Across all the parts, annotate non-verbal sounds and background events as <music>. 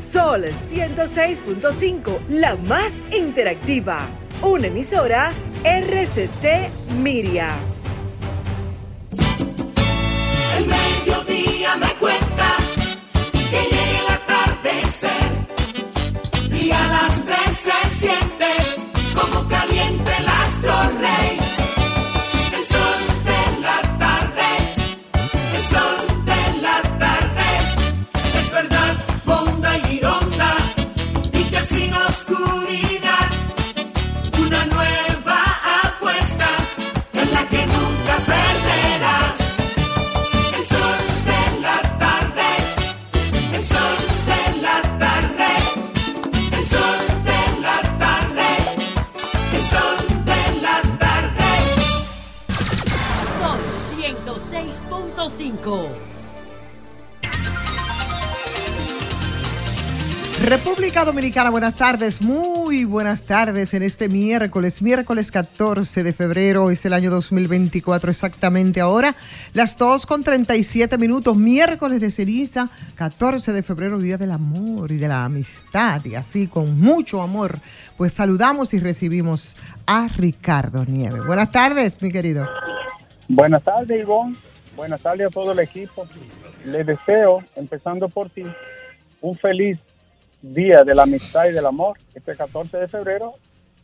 Sol 106.5, la más interactiva. Una emisora RCC Miria. El mediodía me cuenta que llegue el atardecer y a las tres se siente República Dominicana, buenas tardes, muy buenas tardes en este miércoles, miércoles 14 de febrero, es el año 2024 exactamente ahora, las 2 con 37 minutos, miércoles de ceniza, 14 de febrero, Día del Amor y de la Amistad, y así con mucho amor, pues saludamos y recibimos a Ricardo Nieves. Buenas tardes, mi querido. Buenas tardes, Ivonne. Buenas tardes a todo el equipo. Les deseo, empezando por ti, un feliz Día de la Amistad y del Amor, este 14 de febrero,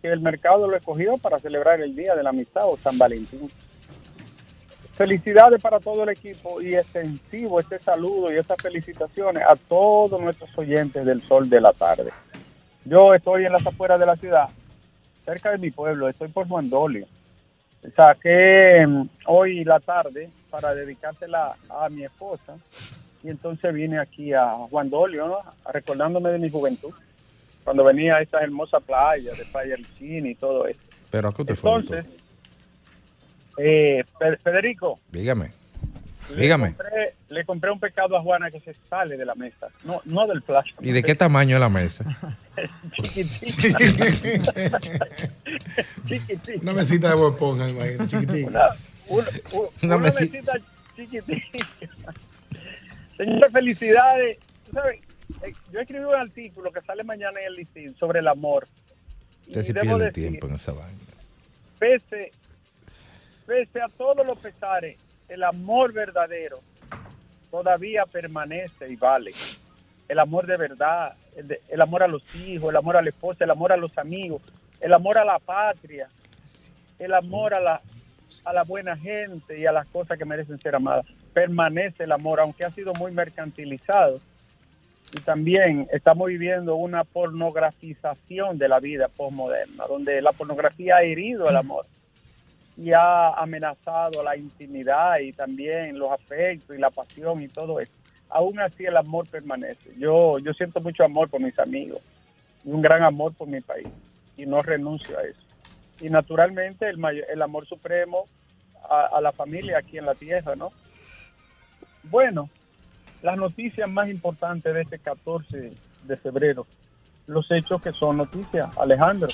que el mercado lo escogió para celebrar el Día de la Amistad o San Valentín. Felicidades para todo el equipo y extensivo este saludo y estas felicitaciones a todos nuestros oyentes del Sol de la Tarde. Yo estoy en las afueras de la ciudad, cerca de mi pueblo, estoy por Juan Dolio. Saqué mm, hoy la tarde para dedicársela a mi esposa y entonces vine aquí a Juan Dolio, ¿no? recordándome de mi juventud, cuando venía a estas hermosas playas de Playa del Cine y todo eso. Pero ¿a qué usted fue? Entonces, eh, Fe- Federico, Dígame. le Dígame. compré, le compré un pescado a Juana que se sale de la mesa, no, no del plástico. ¿Y de qué tamaño es la mesa? <laughs> Chiquitita. Chiquitita. <laughs> Una mesita de imagínate, chiquitica. Una, una, una- Una una mesita. mesita chiquitita. Señores, felicidades. Eh, yo escribí un artículo que sale mañana en el listín sobre el amor. Usted debo pierde decir, tiempo en esa vaina. pese, pese a todos los pesares, el amor verdadero todavía permanece y vale. El amor de verdad, el, de- el amor a los hijos, el amor a la esposa, el amor a los amigos, el amor a la patria, el amor a la, a la buena gente y a las cosas que merecen ser amadas. Permanece el amor, aunque ha sido muy mercantilizado. Y también estamos viviendo una pornografización de la vida postmoderna, donde la pornografía ha herido el amor y ha amenazado la intimidad y también los afectos y la pasión y todo eso. Aún así el amor permanece. Yo, yo siento mucho amor por mis amigos y un gran amor por mi país y no renuncio a eso. Y naturalmente el, el amor supremo a, a la familia aquí en la tierra, ¿no? Bueno, las noticias más importantes de este 14 de febrero, los hechos que son noticias, Alejandro.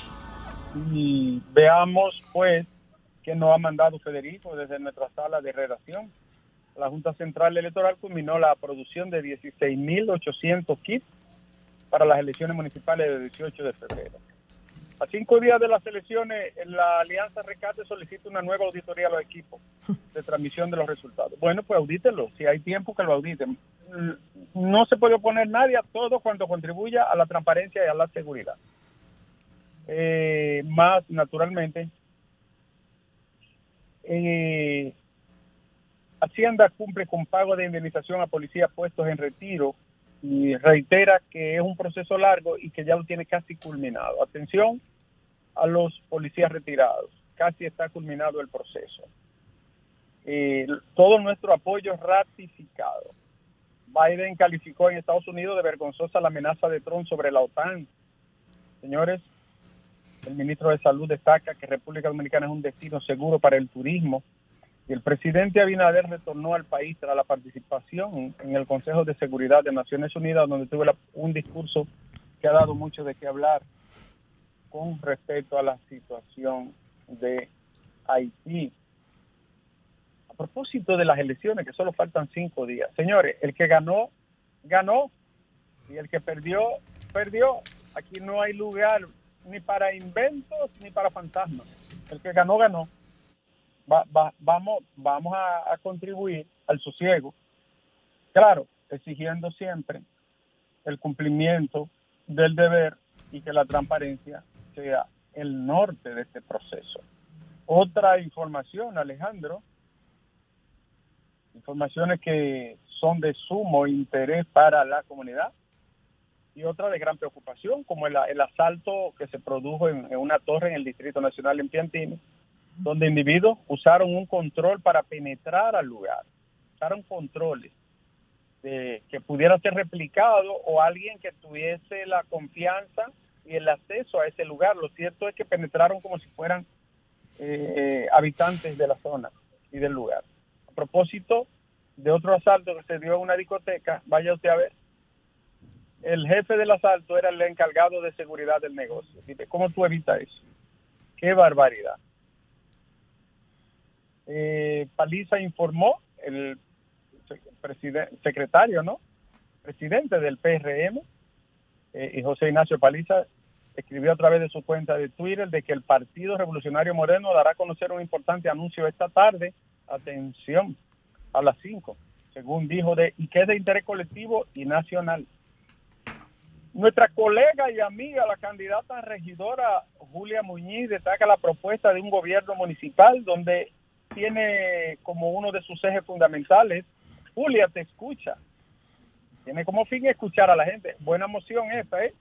Y veamos pues que nos ha mandado Federico desde nuestra sala de redacción. La Junta Central Electoral culminó la producción de 16.800 kits para las elecciones municipales del 18 de febrero. A cinco días de las elecciones, la Alianza Recate solicita una nueva auditoría a los equipos de transmisión de los resultados. Bueno, pues audítenlo, si hay tiempo que lo auditen. Mm, No se puede oponer nadie a todo cuanto contribuya a la transparencia y a la seguridad. Eh, más, naturalmente, eh, Hacienda cumple con pago de indemnización a policías puestos en retiro y reitera que es un proceso largo y que ya lo tiene casi culminado. Atención a los policías retirados, casi está culminado el proceso. Eh, todo nuestro apoyo ratificado. Biden calificó en Estados Unidos de vergonzosa la amenaza de Trump sobre la OTAN. Señores, el ministro de Salud destaca que República Dominicana es un destino seguro para el turismo y el presidente Abinader retornó al país tras la participación en el Consejo de Seguridad de Naciones Unidas, donde tuvo un discurso que ha dado mucho de qué hablar con respecto a la situación de Haití. A propósito de las elecciones, que solo faltan cinco días. Señores, el que ganó, ganó. Y el que perdió, perdió. Aquí no hay lugar ni para inventos ni para fantasmas. El que ganó, ganó. Va- va- vamos vamos a contribuir al sosiego. Claro, exigiendo siempre el cumplimiento del deber y que la transparencia sea el norte de este proceso. Otra información, Alejandro, informaciones que son de sumo interés para la comunidad y otra de gran preocupación, como el, asalto que se produjo en, en una torre en el Distrito Nacional en Piantini, donde individuos usaron un control para penetrar al lugar, usaron controles de, que pudiera ser replicado o alguien que tuviese la confianza y el acceso a ese lugar. Lo cierto es que penetraron como si fueran eh, habitantes de la zona y del lugar. A propósito de otro asalto que se dio en una discoteca, vaya usted a ver, el jefe del asalto era el encargado de seguridad del negocio. ¿Cómo tú evitas eso? Qué barbaridad. Eh, Paliza informó, el secretario, ¿no? Presidente del PRM, eh, y José Ignacio Paliza escribió a través de su cuenta de Twitter de que el Partido Revolucionario Moreno dará a conocer un importante anuncio esta tarde, atención, a las 5, según dijo, de, y que es de interés colectivo y nacional. Nuestra colega y amiga, la candidata regidora Julia Muñiz, destaca la propuesta de un gobierno municipal donde tiene como uno de sus ejes fundamentales, Julia te escucha. Tiene como fin escuchar a la gente. Buena moción esta, ¿eh?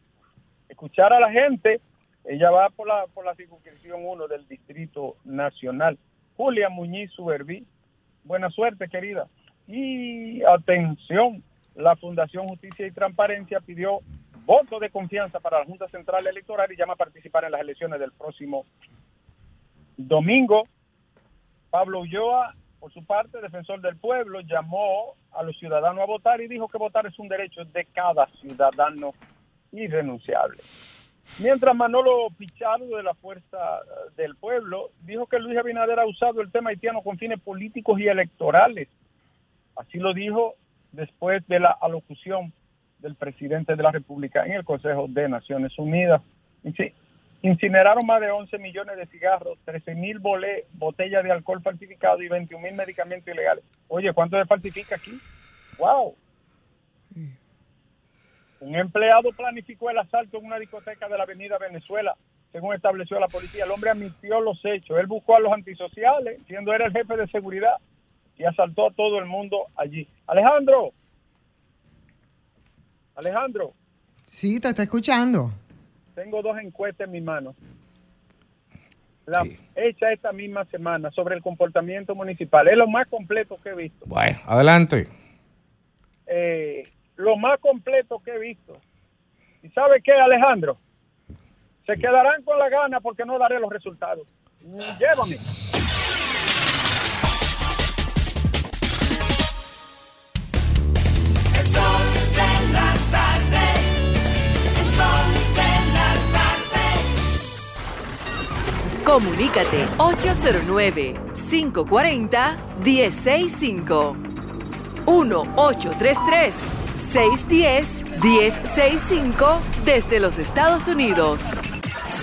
Escuchar a la gente. Ella va por la, por la circunscripción 1 del Distrito Nacional. Julia Muñiz Suberví. Buena suerte, querida. Y atención, la Fundación Justicia y Transparencia pidió voto de confianza para la Junta Central Electoral y llama a participar en las elecciones del próximo domingo. Pablo Ulloa, por su parte, defensor del pueblo, llamó a los ciudadanos a votar y dijo que votar es un derecho de cada ciudadano irrenunciable. Mientras Manolo Pichardo de la Fuerza eh, del Pueblo dijo que Luis Abinader ha usado el tema haitiano con fines políticos y electorales. Así lo dijo después de la alocución del presidente de la República en el Consejo de Naciones Unidas. Inci- Incineraron más de 11 millones de cigarros, 13 mil botellas de alcohol falsificado y 21 mil medicamentos ilegales. Oye, ¿cuánto se falsifica aquí? ¡Wow! Un empleado planificó el asalto en una discoteca de la avenida Venezuela, según estableció la policía. El hombre admitió los hechos. Él buscó a los antisociales, siendo él el jefe de seguridad, y asaltó a todo el mundo allí. Alejandro, Alejandro, Sí, te está escuchando. tengo dos encuestas en mi mano. La hecha esta misma semana sobre el comportamiento municipal. Es lo más completo que he visto. Bueno, adelante. eh, lo más completo que he visto. ¿Y sabe qué, Alejandro? Se quedarán con la gana porque no daré los resultados. Llévame. El sol de la tarde. El sol de la tarde. Comunícate 809-540-1065. 1-833-610-1065 desde los Estados Unidos.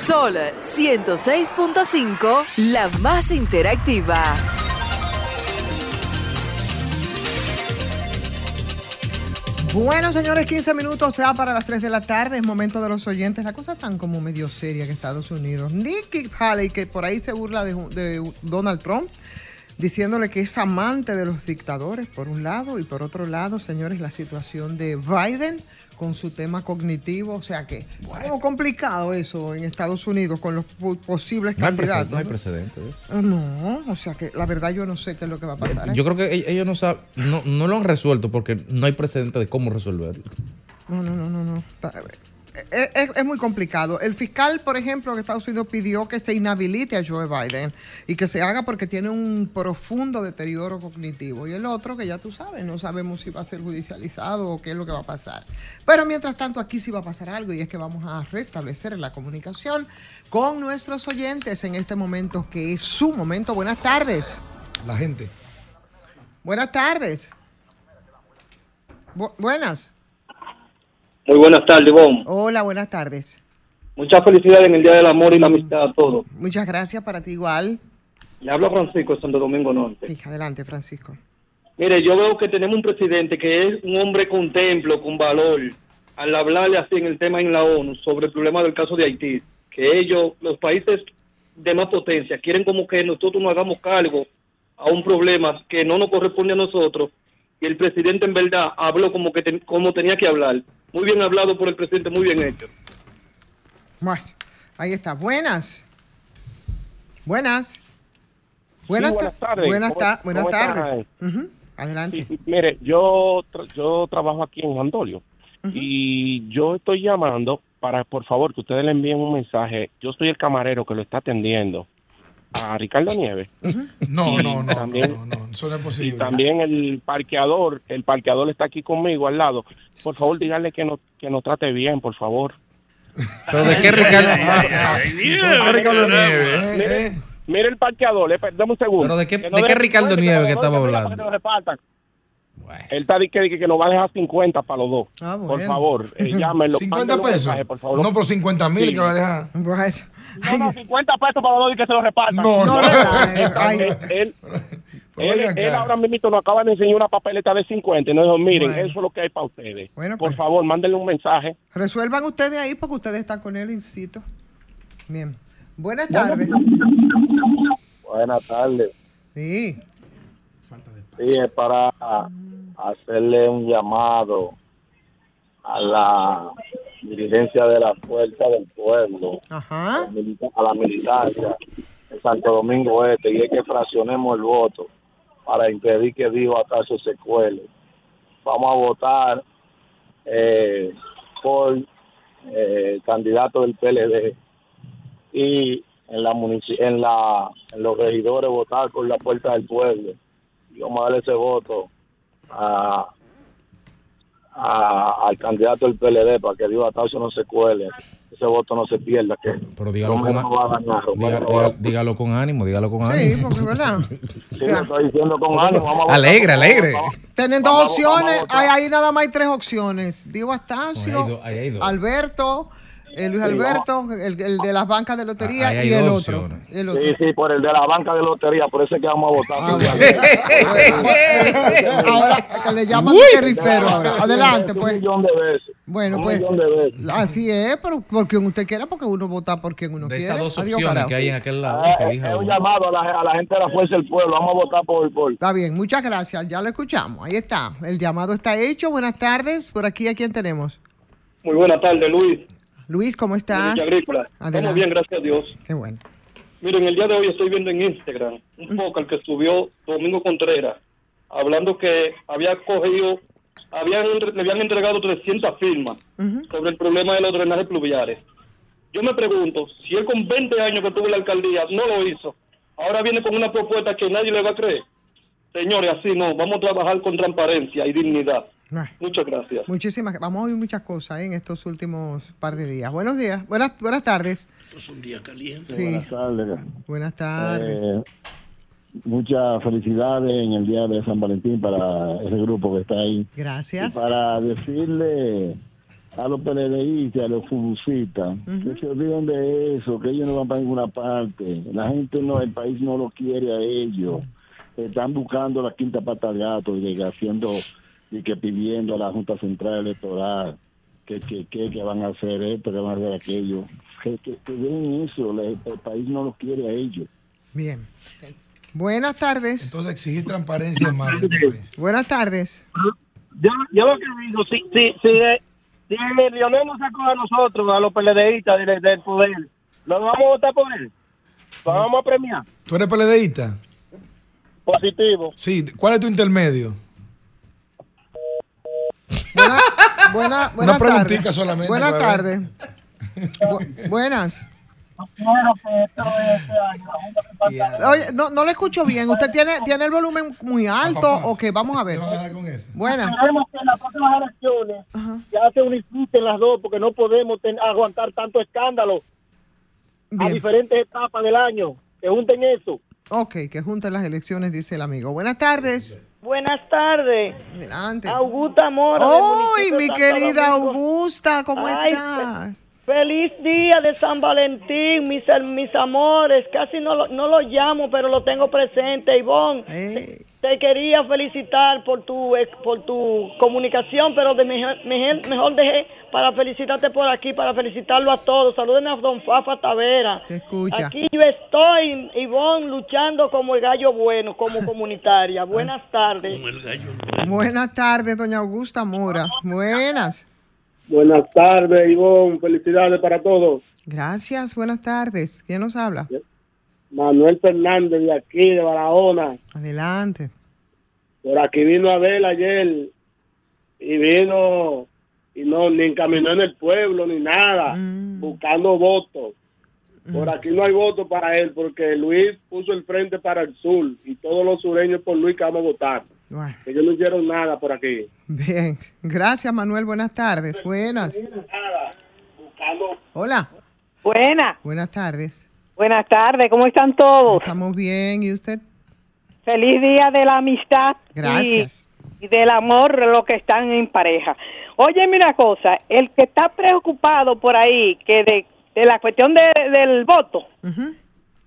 Sol 106.5, la más interactiva. Bueno, señores, 15 minutos ya para las 3 de la tarde. Es momento de los oyentes. La cosa tan como medio seria que Estados Unidos. Nikki Haley, que por ahí se burla de Donald Trump, diciéndole que es amante de los dictadores, por un lado, y por otro lado, señores, la situación de Biden con su tema cognitivo. O sea que, como complicado eso en Estados Unidos con los po- posibles No hay, candidatos. no hay ¿no? precedente. ¿eh? Ah, No, o sea que la verdad yo no sé qué es lo que va a pasar. ¿eh? Yo creo que ellos no saben, no, no lo han resuelto porque no hay precedente de cómo resolverlo. No, no, no, no, no. Es- es muy complicado. El fiscal, por ejemplo, de Estados Unidos pidió que se inhabilite a Joe Biden y que se haga porque tiene un profundo deterioro cognitivo. Y el otro, que ya tú sabes, no sabemos si va a ser judicializado o qué es lo que va a pasar. Pero mientras tanto, aquí sí va a pasar algo y es que vamos a restablecer la comunicación con nuestros oyentes en este momento, que es su momento. Buenas tardes. La gente. Buenas tardes. Bu- buenas. Muy buenas tardes, Bon. Hola, buenas tardes. Muchas felicidades en el Día del Amor y la Amistad a todos. Muchas gracias para ti igual. Le habla Francisco de Santo Domingo Norte. Sí, adelante, Francisco. Mire, yo veo que tenemos un presidente que es un hombre con templo, con valor, al hablarle así en el tema en la ONU sobre el problema del caso de Haití, que ellos, los países de más potencia, quieren como que nosotros nos hagamos cargo a un problema que no nos corresponde a nosotros, y el presidente en verdad habló como que ten- como tenía que hablar. Muy bien hablado por el presidente, muy bien hecho. Bueno, ahí está. Buenas. Buenas. Buenas, Sí, buenas ta- tardes. Buenas, ¿Cómo- ta- buenas cómo tardes. Ujú, Adelante. Sí, mire, yo tra- yo trabajo aquí en Andolio y yo estoy llamando para, por favor, que ustedes le envíen un mensaje. Yo soy el camarero que lo está atendiendo a Ricardo Nieves. No, Y no, no, también- no, no, no, eso no es Y posible. también el parqueador, el parqueador está aquí conmigo al lado. Por favor, díganle que nos, que nos trate bien, por favor. ¿Pero de qué, <laughs> Ricardo? ¿Por qué Ricardo Nieves, eh, Mire, eh? mire el parqueador, eh, dame un segundo. ¿Pero de qué- Que de qué Ricardo 50, Nieves que dos, hablando? Bueno. Él está diciendo que, que nos va a dejar 50 para los dos. Ah, Por favor, eh, <laughs> llámenlo. 50 mándenle un pesos. mensaje, por favor. No por 50 mil Sí. que va a dejar. No, no, 50 pesos para los dos y que se los repartan. No, No, Él, él, él- ahora mismo nos acaba de enseñar una papeleta de 50 y nos dijo, miren, Bueno. eso es lo que hay para ustedes. Bueno, Por pues. favor, mándenle un mensaje. resuelvan ustedes ahí porque ustedes están con él, incito. Bien. Buenas tardes. Buenas tardes. Sí. Sí, es para hacerle un llamado a la dirigencia de la Fuerza del Pueblo, Ajá. a la militancia de Santo Domingo Este, y es que fraccionemos el voto para impedir que Dios acaso se cuele. Vamos a votar eh, por eh, el candidato del PLD y en la en la en los regidores votar por la Fuerza del Pueblo y vamos a darle ese voto a, a- al candidato del PLD para que Dios Atacio no se cuele, ese voto no se pierda, que Pero dígalo con, no va a a- dígalo con ánimo, dígalo con Sí, ánimo. porque verdad. <laughs> Sí, lo estoy diciendo con ánimo. vamos a votar Alegre, alegre. Tienen dos opciones. Hay ahí nada más hay tres opciones. Diego Astacio, hay hay. Alberto, eh, Luis Alberto, el, el de las bancas de lotería y el otro. El. Sí, sí, por el de la banca de lotería, por eso es que vamos a votar. Ah, bueno. el- <laughs> ahora que le llaman Uy. de rifero ahora. Adelante, Un pues. millón de veces. Bueno, un pues. millón de veces. Así es, pero por quien usted quiera, porque uno vota por quien uno De quiere. esas dos Adiós, opciones carajo. que hay en aquel lado. Que es un llamado a la, a la gente de la Fuerza del Pueblo. Vamos a votar por, por Está bien, muchas gracias. Ya lo escuchamos. Ahí está. El llamado está hecho. Buenas tardes. Por aquí, ¿a quién tenemos? Muy buenas tardes, Luis. Luis, ¿cómo estás? Agrícola. Estamos bien, gracias a Dios. Qué bueno. Miren, el día de hoy estoy viendo en Instagram un poco al que subió Domingo Contreras, hablando que había cogido, habían, le habían entregado 300 firmas sobre el problema de los drenajes pluviales. Yo me pregunto, si él con 20 años que tuvo la alcaldía no lo hizo, ahora viene con una propuesta que nadie le va a creer. Señores, así no, vamos a trabajar con transparencia y dignidad. Muchas gracias. Muchísimas Vamos a oír muchas cosas ¿eh? en estos últimos par de días. Buenos días. Buenas, buenas tardes. Es un día caliente. Sí. Buenas tardes. Buenas tardes. Eh, muchas felicidades en el día de San Valentín para ese grupo que está ahí. Gracias. Y para decirle a los PLDistas, a los futbolistas, Ujú. que se olviden de eso, que ellos no van para ninguna parte. La gente no, el país no lo quiere a ellos. Están buscando la quinta pata al gato y haciendo y que pidiendo a la Junta Central Electoral que, que, que, que van a hacer esto, que van a hacer aquello. Que, que, que den eso, el país no lo quiere a ellos. Bien. Buenas tardes. Entonces exigir transparencia en este. Buenas tardes. yo, yo lo que digo, si, si, si, eh, si el Lionel nos sacó a nosotros, a los PLDistas del, del poder, ¿lo vamos a votar por él? ¿Lo vamos a premiar? ¿Tú eres peledeísta? Positivo. Sí. ¿Cuál es tu intermedio? Buena, buena, <laughs> buenas preguntita tardes. solamente ver. tardes. Bu- buenas. Oye, no, no le escucho bien. ¿Usted tiene, tiene el volumen muy alto o qué? Vamos a ver. Buenas. Queremos que en las próximas elecciones ya se unifiquen las dos porque no podemos aguantar tanto escándalo a diferentes etapas del año. Que junten eso. Ok, que junten las elecciones, dice el amigo. Buenas tardes. Buenas tardes. Adelante. Augusta Mora. del ¡Uy, municipio mi querida. Augusta! ¿Cómo Ay, estás? Feliz día de San Valentín, mis, mis amores. Casi no lo, no lo llamo, pero lo tengo presente. Ivonne, te, te quería felicitar por tu por tu comunicación, pero de mejor, mejor, mejor dejé para felicitarte por aquí, para felicitarlo a todos. Saluden a Don Fafa Tavera. Te escucha. Aquí yo estoy, Ivonne, luchando como el gallo bueno, como <laughs> comunitaria. Buenas tardes. Buenas tardes, doña Augusta Mora. Buenas. Buenas tardes, Ivonne. Felicidades para todos. Gracias, buenas tardes. ¿Quién nos habla? Manuel Fernández de aquí, de Barahona. Adelante. Por aquí vino Abel ayer y vino y no ni encaminó en el pueblo ni nada, buscando votos. Por aquí no hay votos para él porque Luis puso el frente para el sur y todos los sureños por Luis que vamos a votar. Bueno, Ellos no hicieron nada por aquí. bien. Gracias, Manuel. Buenas tardes. Buenas. Hola. Buenas, Buenas tardes. Buenas tardes, ¿cómo están todos? Estamos bien. ¿Y usted? Feliz día de la amistad. Gracias. Y, del amor, los que están en pareja. Oye, una cosa, el que está preocupado por ahí, que de, de la cuestión de- del voto,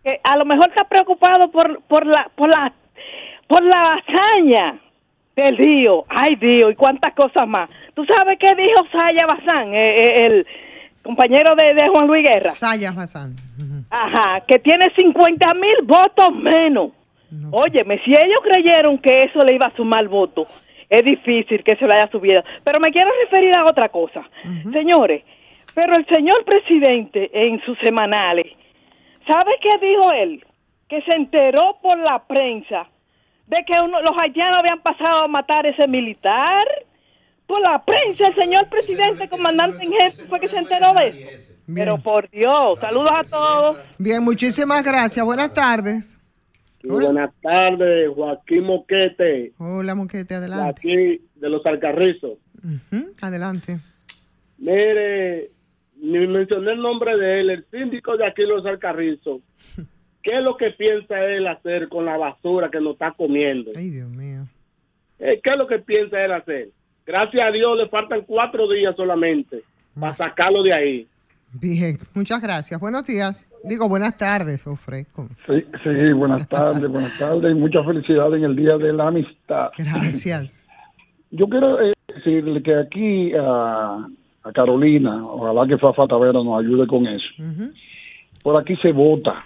que a lo mejor está preocupado por, por la, por la, por la hazaña del río. Ay, Dios, y cuántas cosas más. ¿Tú sabes qué dijo Saya Bazán, eh, eh, el compañero de, de Juan Luis Guerra? Saya Hassan. Ajá, que tiene 50 mil votos menos. Óyeme, si ellos creyeron que eso le iba a sumar votos, es difícil que se lo haya subido. Pero me quiero referir a otra cosa. Señores, pero el señor presidente en sus semanales, ¿sabe qué dijo él? Que se enteró por la prensa de que uno- los haitianos habían pasado a matar a ese militar. Por la prensa, el señor presidente, comandante en jefe, fue que se enteró de eso. Pero por Dios, saludos a todos. Bien, muchísimas gracias. Buenas tardes. Buenas tardes, Joaquín Moquete, Hola, Moquete, de adelante. aquí de los Alcarrizos. Adelante. Mire, ni mencioné el nombre de él, el síndico de aquí de los Alcarrizos. <laughs> ¿Qué es lo que piensa él hacer con la basura que nos está comiendo? Ay, Dios mío. Eh, ¿Qué es lo que piensa él hacer? Gracias a Dios le faltan cuatro días solamente para sacarlo de ahí. Bien, muchas gracias. Buenos días. Digo, buenas tardes, ofrezco. Sí, sí, buenas tardes, buenas tardes y mucha felicidad en el Día de la Amistad. Gracias. Yo quiero eh, decirle que aquí a, a Carolina, ojalá que Fafa Tavera nos ayude con eso. Por aquí se vota,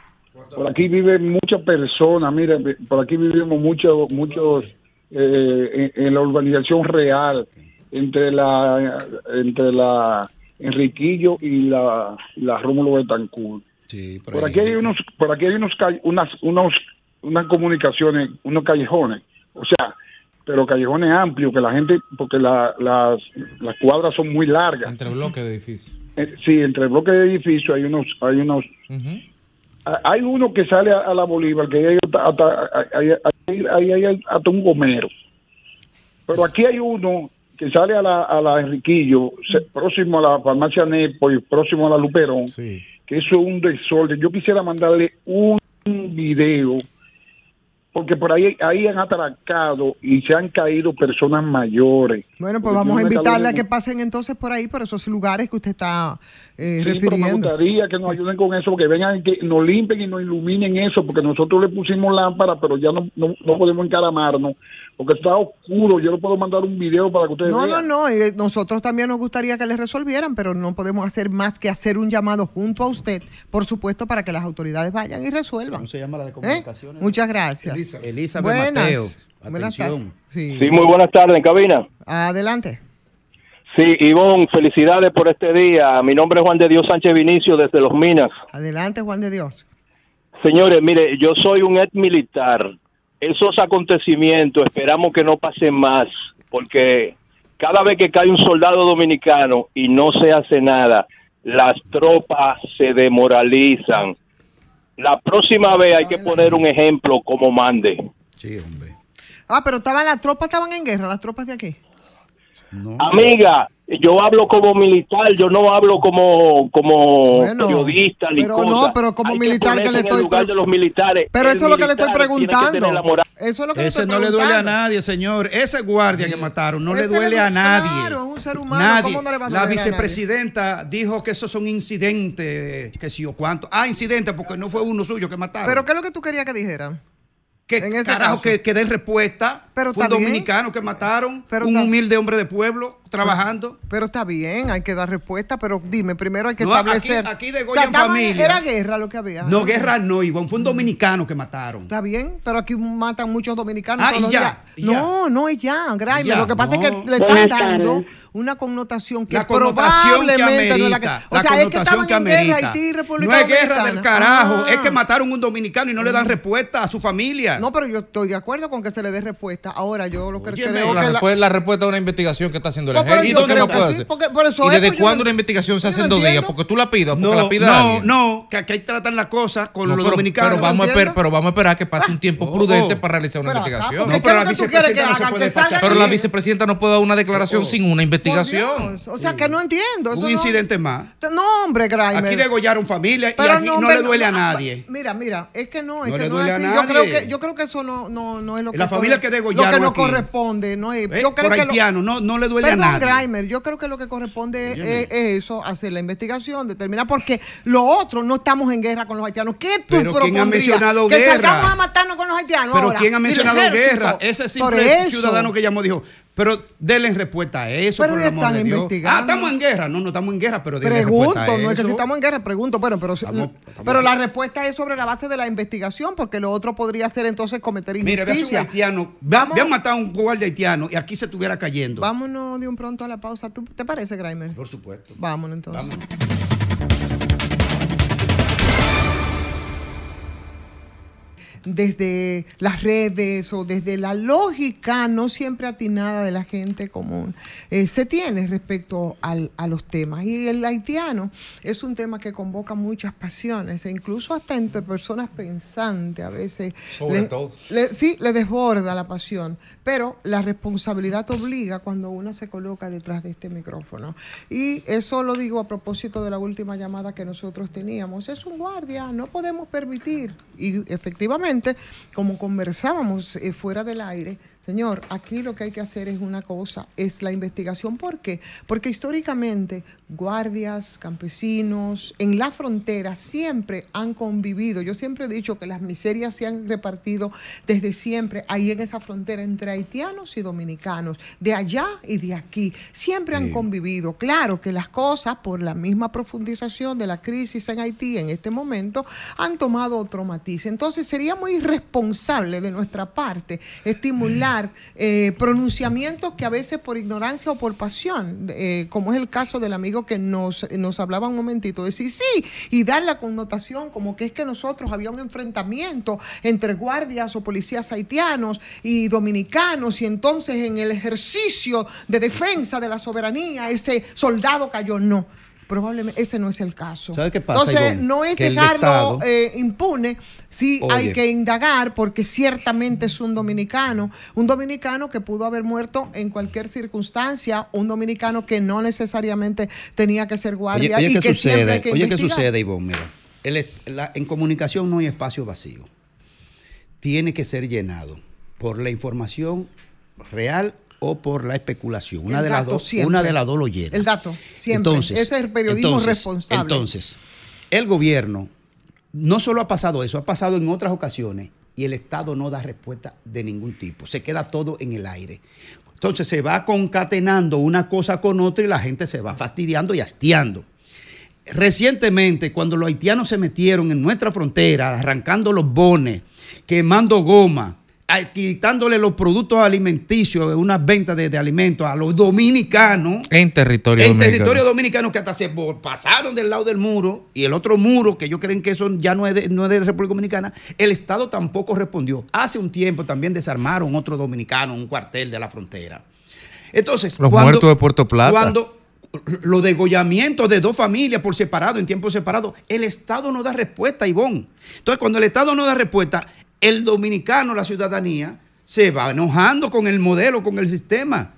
por aquí viven muchas personas, mire, por aquí vivimos muchos, muchos eh, en, en la urbanización real, entre la, entre la Enriquillo y la, la Rómulo Betancourt. por aquí hay unos, por aquí hay unos, unas, unos, unas comunicaciones, unos callejones, o sea, pero callejones amplios que la gente, porque la- las, las cuadras son muy largas. Entre bloques de edificios. Eh, sí, entre el bloque de edificios hay unos, hay unos, hay uno que sale a, a la Bolívar que hay hasta- hay, hay- hay- hay hasta un gomero. Pero aquí hay uno que sale a la, a la Enriquillo, se- próximo a la farmacia Nepo y próximo a la Luperón, que eso es un desorden. Yo quisiera mandarle un video, porque por ahí, ahí han atracado y se han caído personas mayores. Bueno, pues vamos a invitarle a que pasen entonces por ahí, por esos lugares que usted está eh, Sí, pero me refiriendo. gustaría que nos ayuden con eso, que vengan, que nos limpien y nos iluminen eso, porque nosotros le pusimos lámpara, pero ya no, no, no podemos encaramarnos, porque está oscuro. Yo le puedo mandar un video para que ustedes No, no, vean. no. eh, nosotros también nos gustaría que les resolvieran, pero no podemos hacer más que hacer un llamado junto a usted, por supuesto, para que las autoridades vayan y resuelvan. ¿Cómo se llama la de comunicaciones? Muchas gracias. Elizabeth Buenas. Mateo. Buenas Atención. tardes. Sí. Sí, muy buenas tardes en cabina. Adelante. Sí, Ivonne, felicidades por este día. Mi nombre es Juan de Dios Sánchez Vinicio desde Los Minas. Adelante, Juan de Dios. Señores, mire, yo soy un ex militar. Esos acontecimientos esperamos que no pasen más, porque cada vez que cae un soldado dominicano y no se hace nada, las tropas se demoralizan. La próxima vez hay que poner un ejemplo como mande. Ah, pero estaban las tropas, estaban en guerra, las tropas de aquí. Amiga, yo hablo como militar, yo no hablo como como Bueno, periodista ni pero cosa. no, pero como Hay militar que le estoy lugar de los militares. Pero eso es lo que le estoy preguntando. Eso es lo que le Ese estoy no le duele a nadie, señor. Ese guardia que mataron no le duele le- a nadie. claro, es un ser humano, Nadie. ¿cómo no le va a La a vicepresidenta dijo que esos son incidentes, que si o cuánto. Ah, incidentes, porque no fue uno suyo que mataron. Pero ¿qué es lo que tú querías que dijera? que en ese carajo caso. que, que den respuesta. Pero fue un bien. dominicano que mataron, Pero un humilde hombre de pueblo trabajando. Pero está bien, hay que dar respuesta, pero dime, primero hay que No, aquí- establecer. aquí O sea, degollan estaban- familia. Era guerra lo que había. No, guerra no, Ivonne, fue un dominicano que mataron. Está bien, pero aquí matan muchos dominicanos Ah, todos y ya, días. y ya. No, no es ya, Graeme. Lo que pasa es que le están dando una connotación que La connotación que probablemente no es la que. amerita. O la sea, es que estaban que en guerra amerita. Haití y República No es guerra Dominicana. del carajo, Ah. es que mataron un dominicano y no le dan respuesta a su familia. No, pero yo estoy de acuerdo con que se le dé respuesta. Ahora, yo lo que Óyeme, creo la, que la- la respuesta a una investigación que está haciendo el ejército. yo ¿qué creo no que puede sí, hacer? porque por eso ¿Y es, desde pues cuándo una investigación se hace en dos días? Porque tú la pidas, porque No, la pida no, no, que, que ahí tratan las cosas con No, los pero, dominicanos. pero vamos a esperar, pero vamos a esperar que pase un tiempo prudente Oh. para realizar una investigación. No, pero ¿qué la vicepresidenta no se hagan? puede Que salgan Pero la vicepresidenta no puede dar una declaración sin una investigación. O sea, que no entiendo. Un incidente más. No, hombre, Grimer. Aquí degollaron familia y Pero aquí no, le duele a nadie. Mira, mira, es que no, es No que le no. Yo creo nadie. que, yo creo que eso no, no, no es lo que La familia que degollaron Lo que no aquí. corresponde, no es. Yo creo que no, no le duele a nadie. Grimer, yo creo que lo que corresponde es, es eso, hacer la investigación, determinar, porque lo otro no estamos en guerra con los haitianos. ¿Qué tú Pero ¿quién ha mencionado que guerra? salgamos a matarnos con los haitianos Pero ahora. ¿quién ha mencionado guerra? Ese simple ciudadano que llamó dijo, pero denle respuesta a eso, Pero por el amor están de Dios. investigando. Ah, estamos en guerra. No, no estamos en guerra, pero denle Pregunto, respuesta a no es que si estamos en guerra, pregunto, bueno, pero, pero la respuesta es sobre la base de la investigación, porque lo otro podría ser entonces cometer Mire, veas un injusticia. haitiano, vean, vean matar a un guardia haitiano y aquí se estuviera cayendo. Vámonos de un pronto a la pausa. ¿Tú, ¿Te parece, Grimer? Por supuesto. Vámonos entonces. Desde las redes o desde la lógica no siempre atinada de la gente común eh, se tiene respecto al- a los temas. Y el haitiano es un tema que convoca muchas pasiones, e incluso hasta entre personas pensantes a veces. Sobre le- todo. le- sí, le desborda la pasión, pero la responsabilidad obliga cuando uno se coloca detrás de este micrófono. Y eso lo digo a propósito de la última llamada que nosotros teníamos. Es un guardia, no podemos permitir. Y efectivamente, como conversábamos eh, fuera del aire, Señor, aquí lo que hay que hacer es una cosa, es la investigación. ¿Por qué? Porque históricamente guardias, campesinos, en la frontera siempre han convivido. Yo siempre he dicho que las miserias se han repartido desde siempre ahí en esa frontera entre haitianos y dominicanos, de allá y de aquí. Siempre han convivido. Claro que las cosas, por la misma profundización de la crisis en Haití en este momento, han tomado otro matiz. Entonces sería muy irresponsable de nuestra parte estimular eh, pronunciamientos que a veces por ignorancia o por pasión, eh, como es el caso del amigo que nos, nos hablaba un momentito, decir sí y dar la connotación como que es que nosotros había un enfrentamiento entre guardias o policías haitianos y dominicanos y entonces en el ejercicio de defensa de la soberanía ese soldado cayó. No. Probablemente ese no es el caso. ¿Sabe qué pasa, Entonces, Ivonne? no es Que dejarlo Estado- eh, impune, sí Oye. hay que indagar porque ciertamente es un dominicano, un dominicano que pudo haber muerto en cualquier circunstancia, un dominicano que no necesariamente tenía que ser guardia oye, y ¿qué que siempre sucede? hay que Oye, ¿qué sucede, Ivonne? Mira, el est- la- en comunicación no hay espacio vacío. Tiene que ser llenado por la información real o por la especulación. Una, El de, las dos, una de las dos lo llena. El dato, siempre. Entonces, Ese es el periodismo entonces, responsable. Entonces, el gobierno no solo ha pasado eso, ha pasado en otras ocasiones y el Estado no da respuesta de ningún tipo. Se queda todo en el aire. Entonces se va concatenando una cosa con otra y la gente se va fastidiando y hastiando. Recientemente, cuando los haitianos se metieron en nuestra frontera, arrancando los bones, quemando goma, quitándole los productos alimenticios, unas ventas de, de alimentos a los dominicanos, En territorio en dominicano. territorio dominicano que hasta se pasaron del lado del muro y el otro muro, que ellos creen que eso ya no es, de, no es de República Dominicana, el Estado tampoco respondió. Hace un tiempo también desarmaron otro dominicano, un cuartel de la frontera. Entonces, Los cuando- muertos de Puerto Plata. Cuando los degollamientos de dos familias por separado, en tiempo separado, el Estado no da respuesta, Ivonne. Entonces, cuando el Estado no da respuesta, el dominicano, la ciudadanía, se va enojando con el modelo, con el sistema.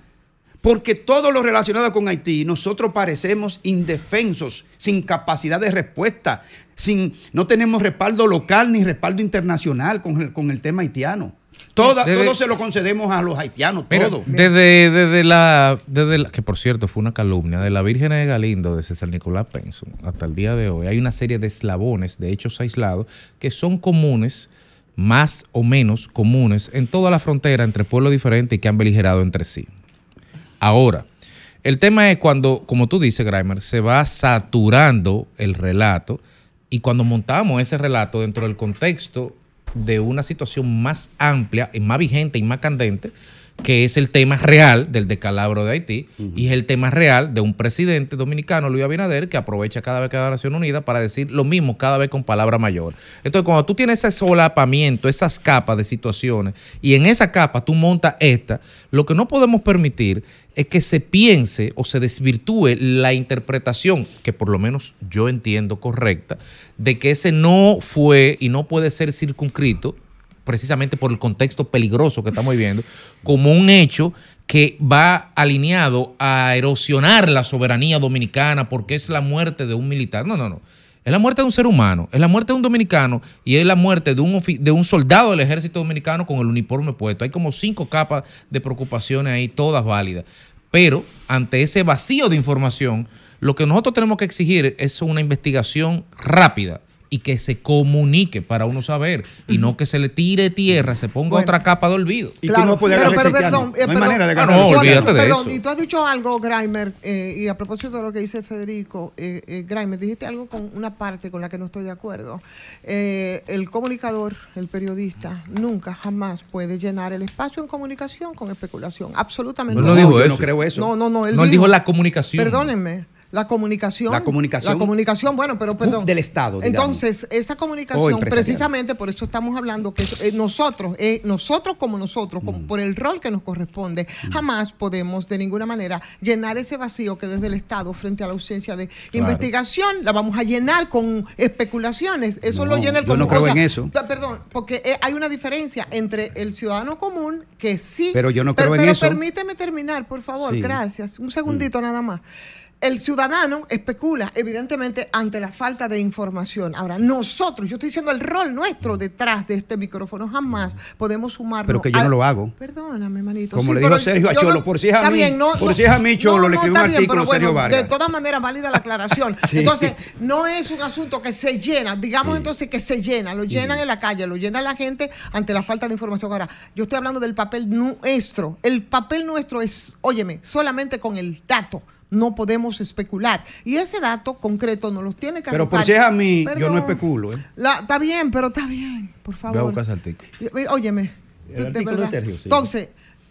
Porque todo lo relacionado con Haití, nosotros parecemos indefensos, sin capacidad de respuesta, sin, no tenemos respaldo local ni respaldo internacional con el, con el tema haitiano. Toda- Desde- todo se lo concedemos a los haitianos, Mira, todo. Desde, desde la, desde la- que por cierto fue una calumnia, de la Virgen de Galindo de César Nicolás Penson hasta el día de hoy, hay una serie de eslabones, de hechos aislados, que son comunes, más o menos comunes, en toda la frontera entre pueblos diferentes y que han beligerado entre sí. Ahora, el tema es cuando, como tú dices, Grimer, se va saturando el relato y cuando montamos ese relato dentro del contexto de una situación más amplia y más vigente y más candente, que es el tema real del decalabro de Haití y es el tema real de un presidente dominicano, Luis Abinader, que aprovecha cada vez que va a Nación Unida para decir lo mismo cada vez con palabra mayor. Entonces, cuando tú tienes ese solapamiento, esas capas de situaciones, y en esa capa tú montas esta, lo que no podemos permitir es que se piense o se desvirtúe la interpretación, que por lo menos yo entiendo correcta, de que ese no fue y no puede ser circunscrito precisamente por el contexto peligroso que estamos viviendo, como un hecho que va alineado a erosionar la soberanía dominicana porque es la muerte de un militar. No, no, no. Es la muerte de un ser humano, es la muerte de un dominicano y es la muerte de un, de un soldado del ejército dominicano con el uniforme puesto. Hay como cinco capas de preocupaciones ahí, todas válidas. Pero ante ese vacío de información, lo que nosotros tenemos que exigir es una investigación rápida y que se comunique para uno saber y no que se le tire tierra, se ponga Bueno. otra capa de olvido. Claro, pero, pero, perdón, eh, perdón, Ah, no, olvídate de perdón, eso. y tú has dicho algo, Grimer, eh, y a propósito de lo que dice Federico, eh, eh, Grimer, dijiste algo con una parte con la que no estoy de acuerdo. Eh, el comunicador, el periodista, nunca, jamás puede llenar el espacio en comunicación con especulación. Absolutamente. No, no dijo yo eso. no creo eso. No, no, no. Él No, él dijo la comunicación. Perdónenme. La comunicación. La comunicación. La comunicación, bueno, pero perdón. Del Estado, digamos. Entonces, esa comunicación, empresarial. precisamente por eso estamos hablando que eh, nosotros, eh, nosotros como nosotros, Mm. por el rol que nos corresponde, jamás podemos de ninguna manera llenar ese vacío que desde el Estado, frente a la ausencia de investigación, la vamos a llenar con especulaciones. Eso No, lo llena el yo no creo en eso. Perdón, porque eh, hay una diferencia entre el ciudadano común que sí. Pero yo no creo en pero eso. permíteme terminar, por favor. Sí. Mm. Gracias. Un segundito nada más. El ciudadano especula, evidentemente, ante la falta de información. Ahora, nosotros, yo estoy diciendo el rol nuestro detrás de este micrófono, jamás podemos sumarnos. Pero que yo no lo hago. Perdóname, manito. Como Sí, le dijo Sergio a Cholo, por si es a mí, bien, no, por no, si es a mí, Cholo, le escribió un bien, artículo pero Sergio bueno, Vargas. De todas maneras, válida la aclaración. <laughs> Sí. Entonces, no es un asunto que se llena, digamos entonces que se llena, lo llenan en la calle, lo llena la gente ante la falta de información. Ahora, yo estoy hablando del papel nuestro. El papel nuestro es, óyeme, solamente con el dato. No podemos especular. Y ese dato concreto nos lo tiene que Pero por si es a mí, yo no especulo. ¿eh? La- está bien, pero está bien, por Voy a favor. buscar Óyeme. El de artículo de verdad. Sergio, sí. Entonces,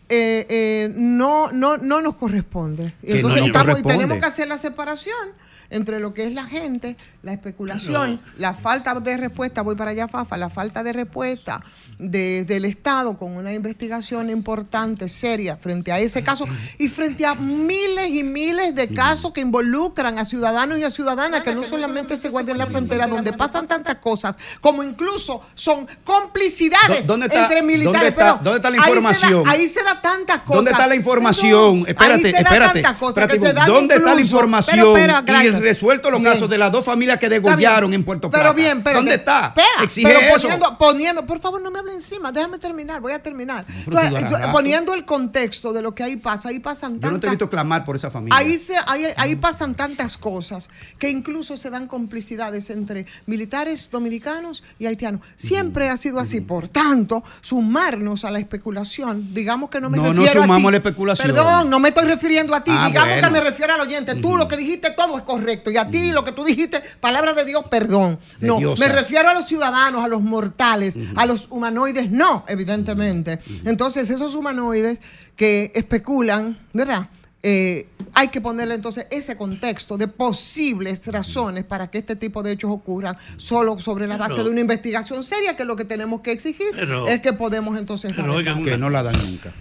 eh, eh, no, no, no nos corresponde. Que Entonces, no nos estamos, y tenemos que hacer la separación entre lo que es la gente, la especulación, la falta de respuesta, voy para allá, Fafa, la falta de respuesta de- del Estado con una investigación importante, seria, frente a ese caso y frente a miles y miles de casos que involucran a ciudadanos y a ciudadanas que no solamente se guardan en la frontera, donde pasan tantas cosas, como incluso son complicidades ¿Dó- dónde está- entre militares. dónde está- pero dónde está la ahí se da- información? Ahí se da, tantas cosas. ¿Dónde está la información? Perdón, espérate, espérate. tantas cosas espérate, ¿Dónde está la información Pero, espera, y resuelto los Bien. casos de las dos familias que degollaron en Puerto Plata? Pero bien, pero ¿Dónde está? espera, Exige pero eso. Poniendo, poniendo, por favor, no me hable encima, déjame terminar, voy a terminar. pero Entonces, yo- rato. poniendo el contexto de lo que ahí pasa, ahí pasan Yo no te he tantas visto clamar por esa familia. Ahí, se, ahí, ahí pasan tantas cosas que incluso se dan complicidades entre militares dominicanos y haitianos. Siempre ha sido así. Por tanto, sumarnos a la especulación, digamos que no me No nos refiero ti. sumamos a la especulación. Perdón, no me estoy refiriendo a ti. Ah, digamos bueno. que me refiero al oyente. Tú lo que dijiste todo es correcto. Y a ti lo que tú dijiste, palabra de Dios, perdón. De no, diosa. me refiero a los ciudadanos, a los mortales, a los humanoides, no, evidentemente. Entonces, esos humanoides que especulan, ¿verdad? Eh, hay que ponerle entonces ese contexto de posibles razones para que este tipo de hechos ocurran solo sobre la base Pero- de una investigación seria, que lo que tenemos que exigir Pero- es que podemos entonces... pero oigan. Que no la dan nunca.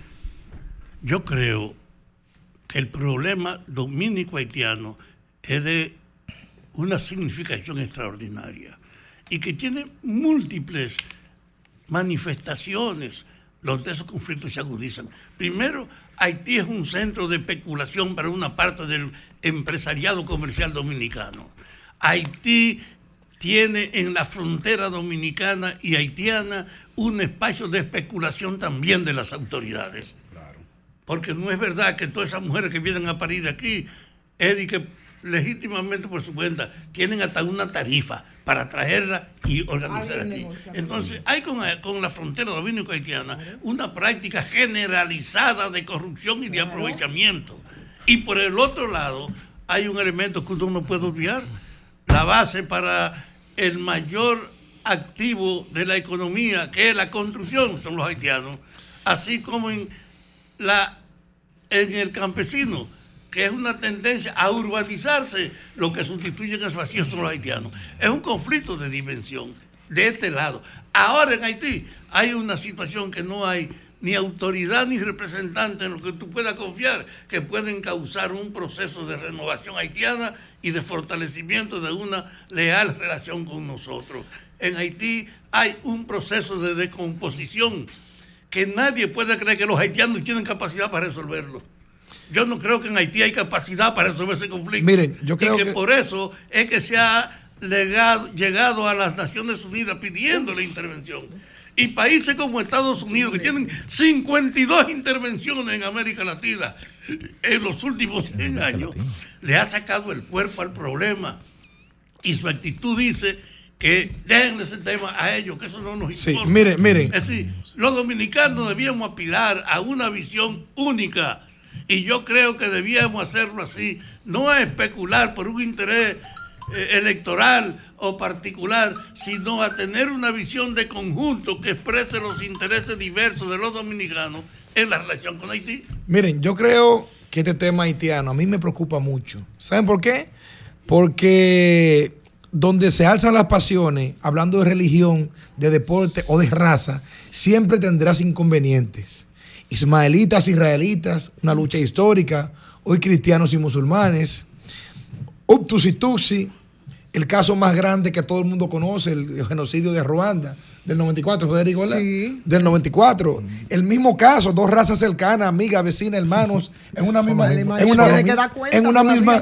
Yo creo que el problema dominico-haitiano es de una significación extraordinaria y que tiene múltiples manifestaciones, donde esos conflictos se agudizan. Primero, Haití es un centro de especulación para una parte del empresariado comercial dominicano. Haití tiene en la frontera dominicana y haitiana un espacio de especulación también de las autoridades. Porque no es verdad que todas esas mujeres que vienen a parir aquí, es de que legítimamente por su cuenta tienen hasta una tarifa para traerla y organizar aquí. Entonces, hay con, con la frontera dominico-haitiana una práctica generalizada de corrupción y de aprovechamiento. Y por el otro lado, hay un elemento que uno no puede olvidar. La base para el mayor activo de la economía, que es la construcción, son los haitianos, así como en, la, en el campesino, que es una tendencia a urbanizarse, lo que sustituyen a vacíos son los haitianos. Es un conflicto de dimensión de este lado. Ahora en Haití hay una situación que no hay ni autoridad ni representante en lo que tú puedas confiar, que pueden causar un proceso de renovación haitiana y de fortalecimiento de una leal relación con nosotros. En Haití hay un proceso de descomposición que nadie puede creer que los haitianos tienen capacidad para resolverlo. Yo no creo que en Haití hay capacidad para resolver ese conflicto. Miren, yo creo y que, que- por eso es que se ha legado- llegado a las Naciones Unidas pidiendo la intervención. Y países como Estados Unidos, que tienen 52 intervenciones en América Latina en los últimos 100 años, le ha sacado el cuerpo al problema. Y su actitud dice que dejen ese tema a ellos, que eso no nos Sí, importa. miren, miren. Es decir, los dominicanos debíamos apilar a una visión única. Y yo creo que debíamos hacerlo así, no a especular por un interés eh, electoral o particular, sino a tener una visión de conjunto que exprese los intereses diversos de los dominicanos en la relación con Haití. Miren, yo creo que este tema haitiano a mí me preocupa mucho. ¿Saben por qué? Porque donde se alzan las pasiones, hablando de religión, de deporte o de raza, siempre tendrás inconvenientes. Ismaelitas, israelitas, una lucha histórica, hoy cristianos y musulmanes, Uptus y Tutsi, el caso más grande que todo el mundo conoce, el genocidio de Ruanda, del 94, Federico, ¿verdad? Sí. Del 94. El mismo caso, dos razas cercanas, amigas, vecinas, hermanos, en una misma, en una, en una misma,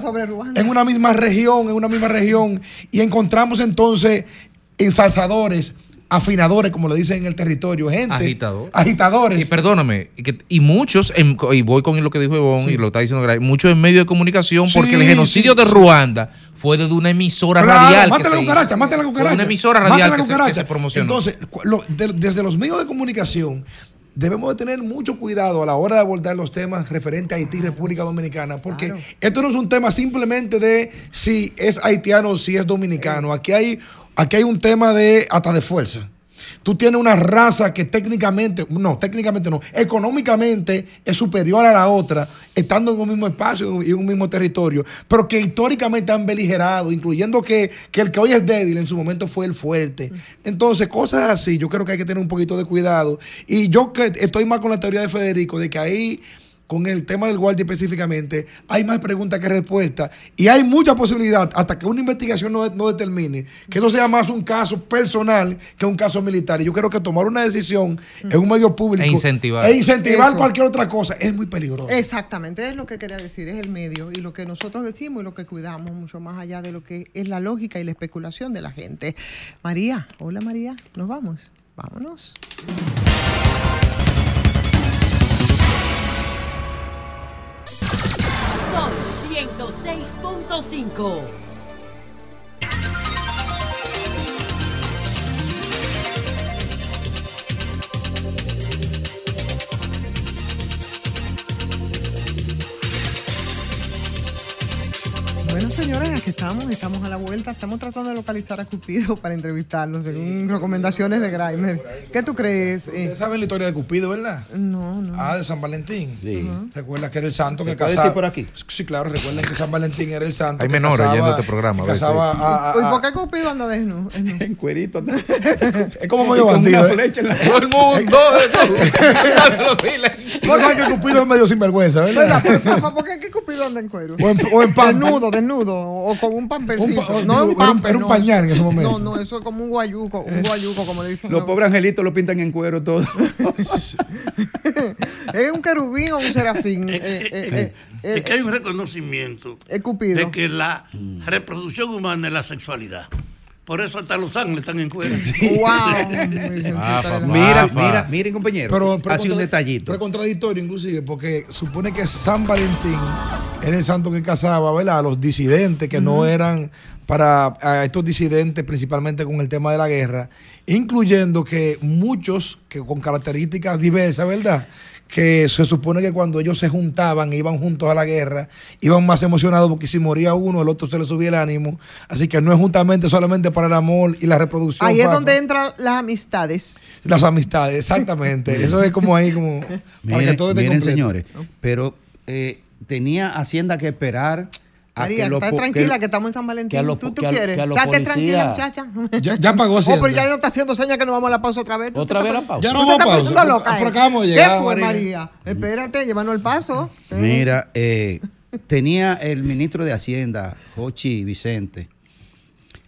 en una misma región, en una misma región, y encontramos entonces ensalzadores, afinadores, como le dicen en el territorio, gente. Agitador. Agitadores. Y perdóname, y, que- y muchos, en- y voy con lo que dijo Ivonne y lo está diciendo Gray, muchos en medio de comunicación, porque el genocidio sí, de. Ruanda fue desde una emisora Claro, radial. mate que la cucaracha, mate la cucaracha. Una emisora radial la que se, que cucaracha. se promocionó. Entonces, lo- de- desde los medios de comunicación, debemos de tener mucho cuidado a la hora de abordar los temas referentes a Haití y República Dominicana, porque esto no es un tema simplemente de si es haitiano o si es dominicano. Aquí hay, aquí hay un tema de hasta de fuerza. Tú tienes una raza que técnicamente, no, técnicamente no, económicamente es superior a la otra, estando en un mismo espacio y en un mismo territorio, pero que históricamente han beligerado, incluyendo que, que el que hoy es débil en su momento fue el fuerte. Entonces, cosas así, yo creo que hay que tener un poquito de cuidado. Y yo que estoy más con la teoría de Federico, de que ahí con el tema del guardia específicamente, hay más preguntas que respuestas y hay mucha posibilidad, hasta que una investigación no, no determine, que eso sea más un caso personal que un caso militar. Y yo creo que tomar una decisión en un medio público E incentivar. e incentivar Eso. cualquier otra cosa es muy peligroso. Exactamente, es lo que quería decir, es el medio y lo que nosotros decimos y lo que cuidamos, mucho más allá de lo que es la lógica y la especulación de la gente. María, hola María, nos vamos, vámonos. Son 106.5. señores, aquí estamos, estamos a la vuelta, estamos tratando de localizar a Cupido para entrevistarlo, según recomendaciones de Grimer. ¿Qué tú crees? Eh, Ustedes saben la historia de Cupido, ¿verdad? No, no. Ah, de San Valentín. Ujú. Recuerda que era el santo ¿Se que puede casaba. decir por aquí? Sí, claro, recuerden que San Valentín era el santo. Hay que menores casaba- oyendo este programa, a veces. casaba a- a- ¿Y a- por qué Cupido anda desnudo? <laughs> En cuerito. <laughs> Es como medio bandido. ¿eh? la- Todo el mundo. No sabes que Cupido es medio sinvergüenza, ¿Verdad? ¿verdad? Pero, Fafa, ¿Por qué Cupido anda en cuero? O en, o en. Desnudo, desnudo, o con un pampercito. Un pa- no digo, un pamper, era un no. pañal en ese momento. No, no, eso es como un guayuco, un guayuco, como le dicen. Los pobres angelitos lo pintan en cuero todo. <laughs> ¿Es un querubín o un serafín? Eh, eh, eh, Es eh, que hay un reconocimiento es Cupido. de que la reproducción humana es la sexualidad. Por eso hasta los ángeles están en cuero. <laughs> Mira, mira, miren compañero. Pero, pero Así un detallito. Pero contradictorio inclusive, porque supone que San Valentín era el santo que casaba, ¿verdad? A los disidentes que no eran para a estos disidentes, principalmente con el tema de la guerra, incluyendo que muchos que con características diversas, ¿verdad? Que se supone que cuando ellos se juntaban e iban juntos a la guerra, iban más emocionados porque si moría uno, el otro se le subía el ánimo. Así que no es justamente solamente para el amor y la reproducción. Ahí es donde entran las amistades. Las amistades, exactamente. <laughs> Eso es como ahí, como para Miren, que todo esté miren, completo. señores, pero eh, tenía Hacienda que esperar María, está tranquila que- que, estamos en San Valentín. que a lo- ¿Tú, tú que a quieres? Date tranquila, muchacha. Ya- ya pagó Oh, Hacienda. pero ya no está haciendo señas que nos vamos a la pausa otra vez. ¿Otra vez la pausa? Ya no vamos a estás pausa. poniendo loca, Por- ¿eh? por acá vamos a ¿Qué fue, María. María? Espérate, llévanos el paso. Eh. <laughs> Mira, eh, tenía el ministro de Hacienda, Jochi Vicente,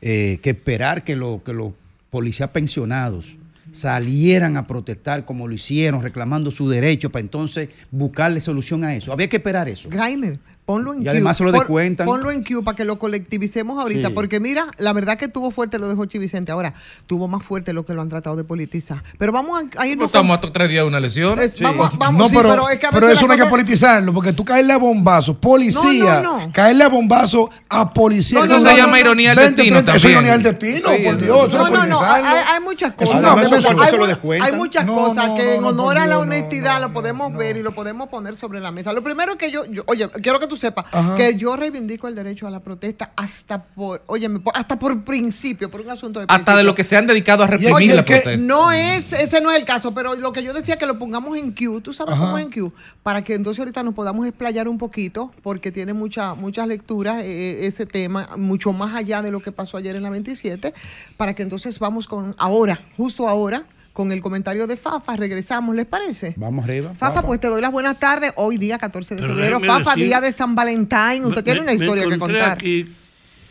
eh, que esperar que, lo- que los policías pensionados salieran a protestar como lo hicieron, reclamando su derecho para entonces buscarle solución a eso. Había que esperar eso. Grainer, ponlo en Y además se lo Pon- descuentan. Ponlo en queue para que lo colectivicemos ahorita, Sí. porque mira, la verdad que tuvo fuerte lo de Jochi Vicente. Ahora, tuvo más fuerte lo que lo han tratado de politizar. Pero vamos a, a irnos No estamos hasta tres días de una lesión. Es- vamos- vamos- no, sí, pero, pero es que a pero eso no hay que politizarlo, porque tú caerle a bombazo, policía, No, no, no. caerle a bombazo a policía. No, Eso no, se no, llama no, ironía no. del destino. Eso es ironía del destino, Sí, por sí. Dios. No, no, no, hay, muchas cosas. no, Hay se hay lo mu- descuentan. Hay muchas No, cosas no, que no, en no, honor a la no, honestidad lo podemos ver y lo podemos poner sobre la mesa. Lo primero que yo, yo- oye, quiero que tú sepas Ajá. que yo reivindico el derecho a la protesta hasta por, oye, hasta por principio, por un asunto de Hasta de lo que se han dedicado a reprimir Oye, la protesta. No es, ese no es el caso, pero lo que yo decía que lo pongamos en queue, tú sabes Ajá. cómo es en queue, para que entonces ahorita nos podamos explayar un poquito, porque tiene mucha, muchas lecturas eh, ese tema, mucho más allá de lo que pasó ayer en la 27, para que entonces vamos con ahora, justo ahora, con el comentario de Fafa, regresamos, ¿les parece? Vamos arriba. Fafa, pues te doy las buenas tardes. Hoy día 14 de Pero febrero. Fafa, decir- día de San Valentín. Usted Me- tiene una me- me historia que contar. aquí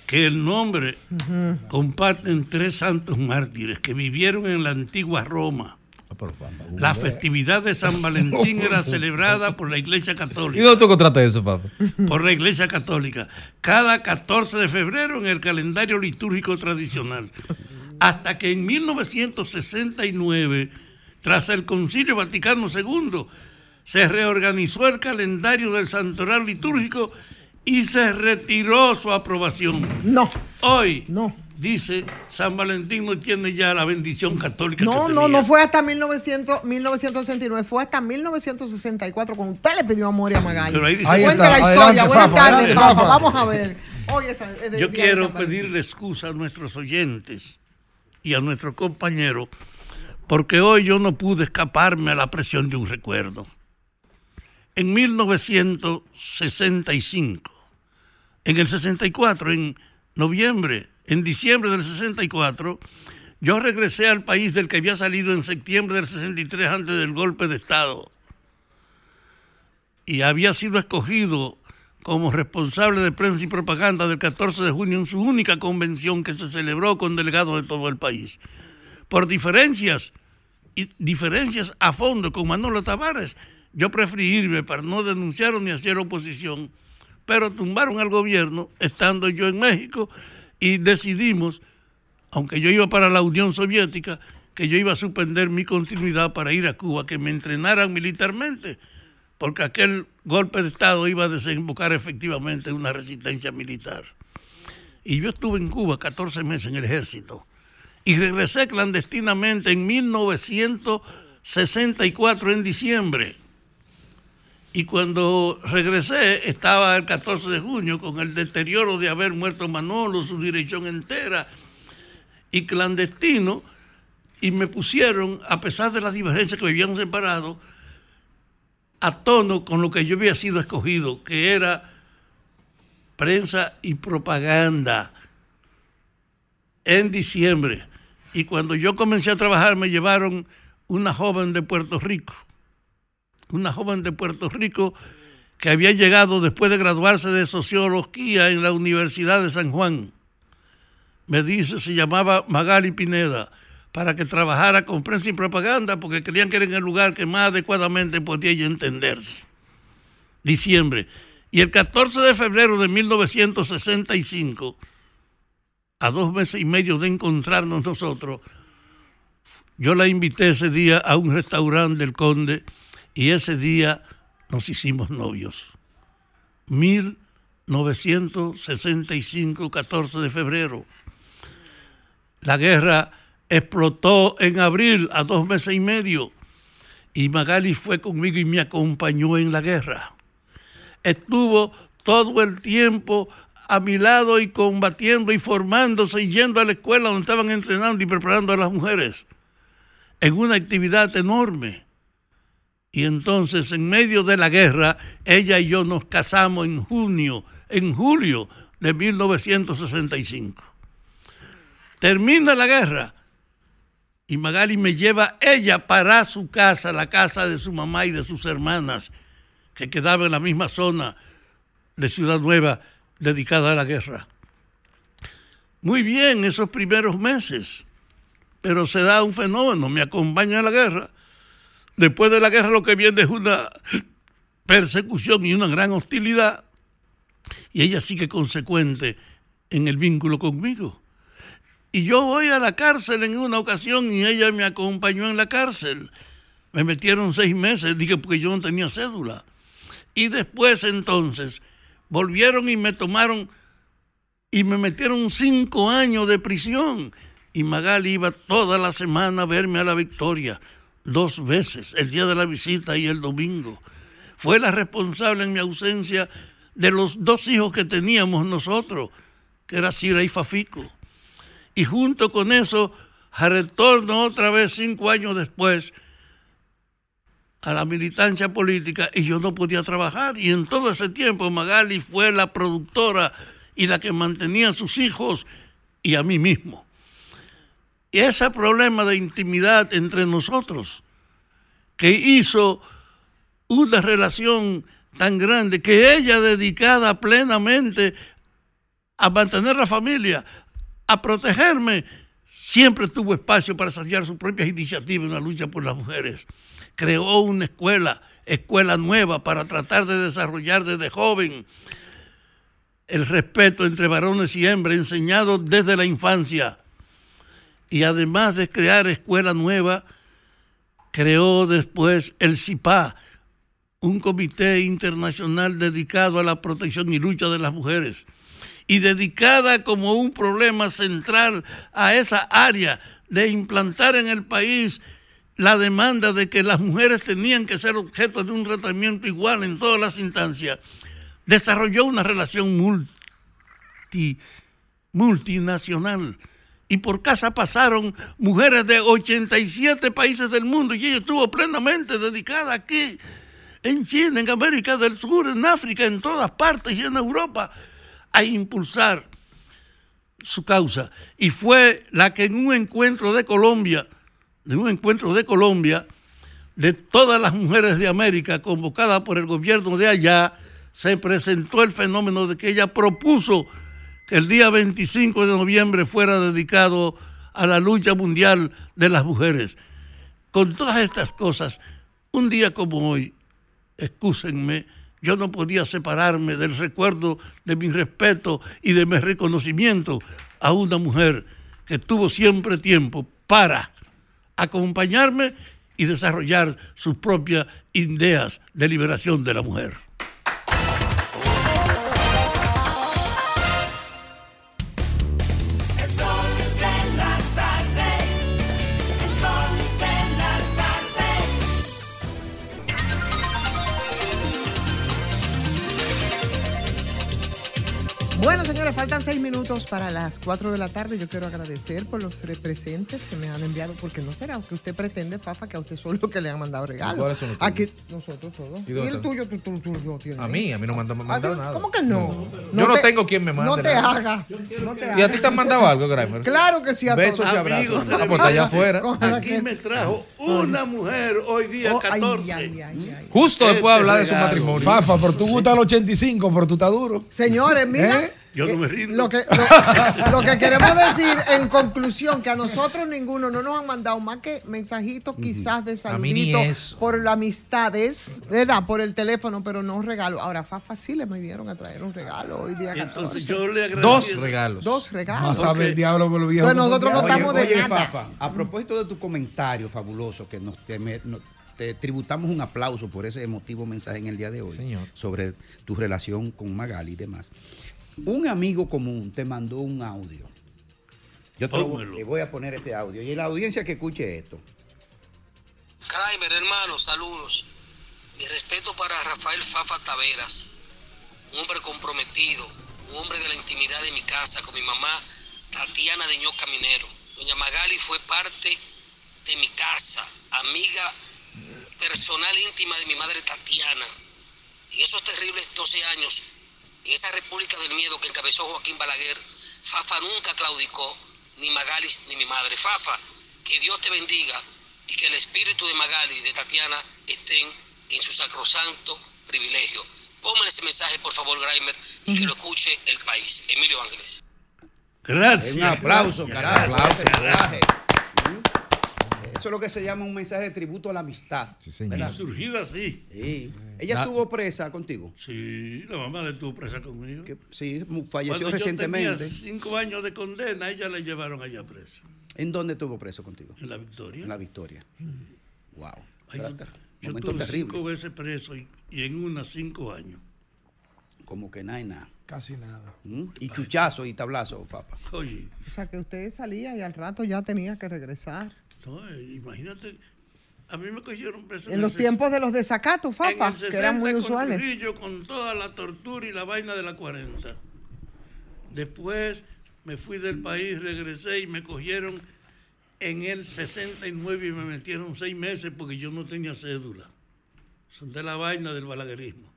que el nombre comparten tres santos mártires que vivieron en la antigua Roma. La festividad de San Valentín era <laughs> celebrada por la Iglesia ¿Y Católica. dónde tú contratas eso, papá? Por la Iglesia Católica. Cada 14 de febrero en el calendario litúrgico tradicional. Hasta que en 1969, tras el Concilio Vaticano II, se reorganizó el calendario del santoral litúrgico y se retiró su aprobación. No. Hoy, no. dice, San Valentín no tiene ya la bendición católica. No, que no, tenía. no fue hasta 1900, 1969, fue hasta 1964 cuando usted le pidió amor a Magallo. Pero ahí dice- Cuente Ahí está, la historia. adelante, Buenas tardes. Vamos a ver. Hoy es el- el Yo quiero pedirle excusa a nuestros oyentes y a nuestros compañeros porque hoy yo no pude escaparme a la presión de un recuerdo. En 1965, en el 64, en noviembre, en diciembre del 64, yo regresé al país del que había salido en septiembre del 63 antes del golpe de Estado y había sido escogido como responsable de prensa y propaganda del 14 de junio en su única convención que se celebró con delegados de todo el país. Por diferencias y diferencias a fondo con Manolo Tavares, yo preferí irme para no denunciar ni hacer oposición, pero tumbaron al gobierno estando yo en México y decidimos, aunque yo iba para la Unión Soviética, que yo iba a suspender mi continuidad para ir a Cuba, que me entrenaran militarmente porque aquel golpe de Estado iba a desembocar efectivamente en una resistencia militar. Y yo estuve en Cuba 14 meses en el ejército y regresé clandestinamente en 1964 en diciembre. Y cuando regresé estaba el 14 de junio con el deterioro de haber muerto Manolo, su dirección entera, y clandestino, y me pusieron, a pesar de las divergencias que vivíamos separados, a tono con lo que yo había sido escogido, que era prensa y propaganda en diciembre. Y cuando yo comencé a trabajar me llevaron una joven de Puerto Rico, una joven de Puerto Rico que había llegado después de graduarse de sociología en la Universidad de San Juan. Me dice, se llamaba Magali Pineda, para que trabajara con prensa y propaganda, porque creían que era en el lugar que más adecuadamente podía ella entenderse. Diciembre. Y el 14 de febrero de 1965, a dos meses y medio de encontrarnos nosotros, yo la invité ese día a un restaurante del Conde y ese día nos hicimos novios. 1965, 14 de febrero. La guerra explotó en abril a dos meses y medio y Magali fue conmigo y me acompañó en la guerra. Estuvo todo el tiempo a mi lado y combatiendo y formándose y yendo a la escuela donde estaban entrenando y preparando a las mujeres en una actividad enorme. Y entonces, en medio de la guerra, ella y yo nos casamos en junio, en julio de 1965. Termina la guerra y Magali me lleva ella para su casa, la casa de su mamá y de sus hermanas, que quedaba en la misma zona de Ciudad Nueva dedicada a la guerra. Muy bien esos primeros meses, pero se da un fenómeno, me acompaña a la guerra. Después de la guerra lo que viene es una persecución y una gran hostilidad, y ella sigue consecuente en el vínculo conmigo. Y yo voy a la cárcel en una ocasión y ella me acompañó en la cárcel. Me metieron seis meses, dije, porque yo no tenía cédula. Y después entonces volvieron y me tomaron y me metieron cinco años de prisión. Y Magali iba toda la semana a verme a la Victoria, dos veces, el día de la visita y el domingo. Fue la responsable en mi ausencia de los dos hijos que teníamos nosotros, que era Cira y Fafico y junto con eso retorno otra vez cinco años después a la militancia política y yo no podía trabajar. Y en todo ese tiempo Magali fue la productora y la que mantenía a sus hijos y a mí mismo. Y ese problema de intimidad entre nosotros, que hizo una relación tan grande, que ella dedicada plenamente a mantener la familia, a protegerme, siempre tuvo espacio para saciar sus propias iniciativas en la lucha por las mujeres. Creó una escuela, escuela nueva, para tratar de desarrollar desde joven el respeto entre varones y hembras, enseñado desde la infancia. Y además de crear escuela nueva, creó después el CIPA, un comité internacional dedicado a la protección y lucha de las mujeres y dedicada como un problema central a esa área de implantar en el país la demanda de que las mujeres tenían que ser objeto de un tratamiento igual en todas las instancias, desarrolló una relación multi, multinacional. Y por casa pasaron mujeres de 87 países del mundo y ella estuvo plenamente dedicada aquí, en China, en América del Sur, en África, en todas partes y en Europa a impulsar su causa. Y fue la que en un encuentro de Colombia, de un encuentro de Colombia, de todas las mujeres de América convocada por el gobierno de allá, se presentó el fenómeno de que ella propuso que el día 25 de noviembre fuera dedicado a la lucha mundial de las mujeres. Con todas estas cosas, un día como hoy, excúsenme, yo no podía separarme del recuerdo de mi respeto y de mi reconocimiento a una mujer que tuvo siempre tiempo para acompañarme y desarrollar sus propias ideas de liberación de la mujer. Bueno, señores. Faltan seis minutos para las cuatro de la tarde. Yo quiero agradecer por los tres presentes que me han enviado, porque no será que usted pretende, Fafa, que a usted solo que le han mandado regalos. ¿Cuáles son los Aquí, nosotros todos. ¿Y ¿Y, dónde el tuyo, tú, tú, tú, tienes? A mí, a mí no me han mandado Ah, nada. ¿Cómo que no? Yo no te- tengo quien me mande. No te hagas. ¿Y a ti te han mandado algo, Grimer? Claro que sí, a Besos todos. y abrazos. Ah, pues allá afuera. Aquí me trajo una mujer hoy día Oh, ay, 14. ay, ay, ay. Justo después de hablar de su matrimonio. Fafa, pero tú gustas al 85, pero tú estás duro. Señores, mira. ¿Eh? Yo no me rindo. Lo que, lo, <laughs> lo que queremos decir en conclusión, que a nosotros ninguno no nos han mandado más que mensajitos quizás de saluditos por la amistades, ¿verdad? Por el teléfono, pero no regalo. Ahora, Fafa sí le me dieron a traer un regalo hoy día 14. Entonces yo le agradecí. Dos regalos. Dos regalos. Más sabe el diablo por los viejos. Entonces nosotros no Oye, estamos de oye, nada. Fafa, a propósito de tu comentario fabuloso, que nos te, me- te tributamos un aplauso por ese emotivo mensaje en el día de hoy Señor. sobre tu relación con Magali y demás. Un amigo común te mandó un audio. Yo te, lo te voy a poner este audio y la audiencia que escuche esto. Kramer, hermano, saludos. Mi respeto para Rafael Fafa Taveras, un hombre comprometido, un hombre de la intimidad de mi casa con mi mamá Tatiana de Ño Caminero. Doña Magali fue parte de mi casa, amiga personal íntima de mi madre Tatiana. En esos terribles 12 años, en esa República del Miedo que encabezó Joaquín Balaguer, Fafa nunca claudicó, ni Magali ni mi madre. Fafa, que Dios te bendiga y que el espíritu de Magali y de Tatiana estén en su sacrosanto privilegio. Póngale ese mensaje, por favor, Grimer, y que lo escuche el país. Emilio Ángeles. Gracias. Un aplauso, gracias, carajo, ese gracias. mensaje. Eso es lo que se llama un mensaje de tributo a la amistad. ¿verdad? Surgido así. Sí. ¿Ella Da- estuvo presa contigo? Sí, la mamá le estuvo presa conmigo. Que- sí, falleció Cuando recientemente. Yo tenía cinco años de condena, ella la llevaron allá presa. ¿En dónde estuvo preso contigo? En la Victoria. En la Victoria. Wow. Ay, yo- yo Momentos estuve cinco veces preso y, y en una cinco años. Como que nada y nada. Casi nada. ¿Mm? Y chuchazo y tablazo, Fafa. Oye, O sea, que usted salía y al rato ya tenía que regresar. no, eh, imagínate, a mí me cogieron preso En los tiempos de los desacatos, Fafa, que eran muy 60 con usuales. Trujillo, con toda la tortura y la vaina de la 40. Después me fui del país, regresé y me cogieron en el 69 y me metieron seis meses porque yo no tenía cédula. Son de la vaina del balaguerismo.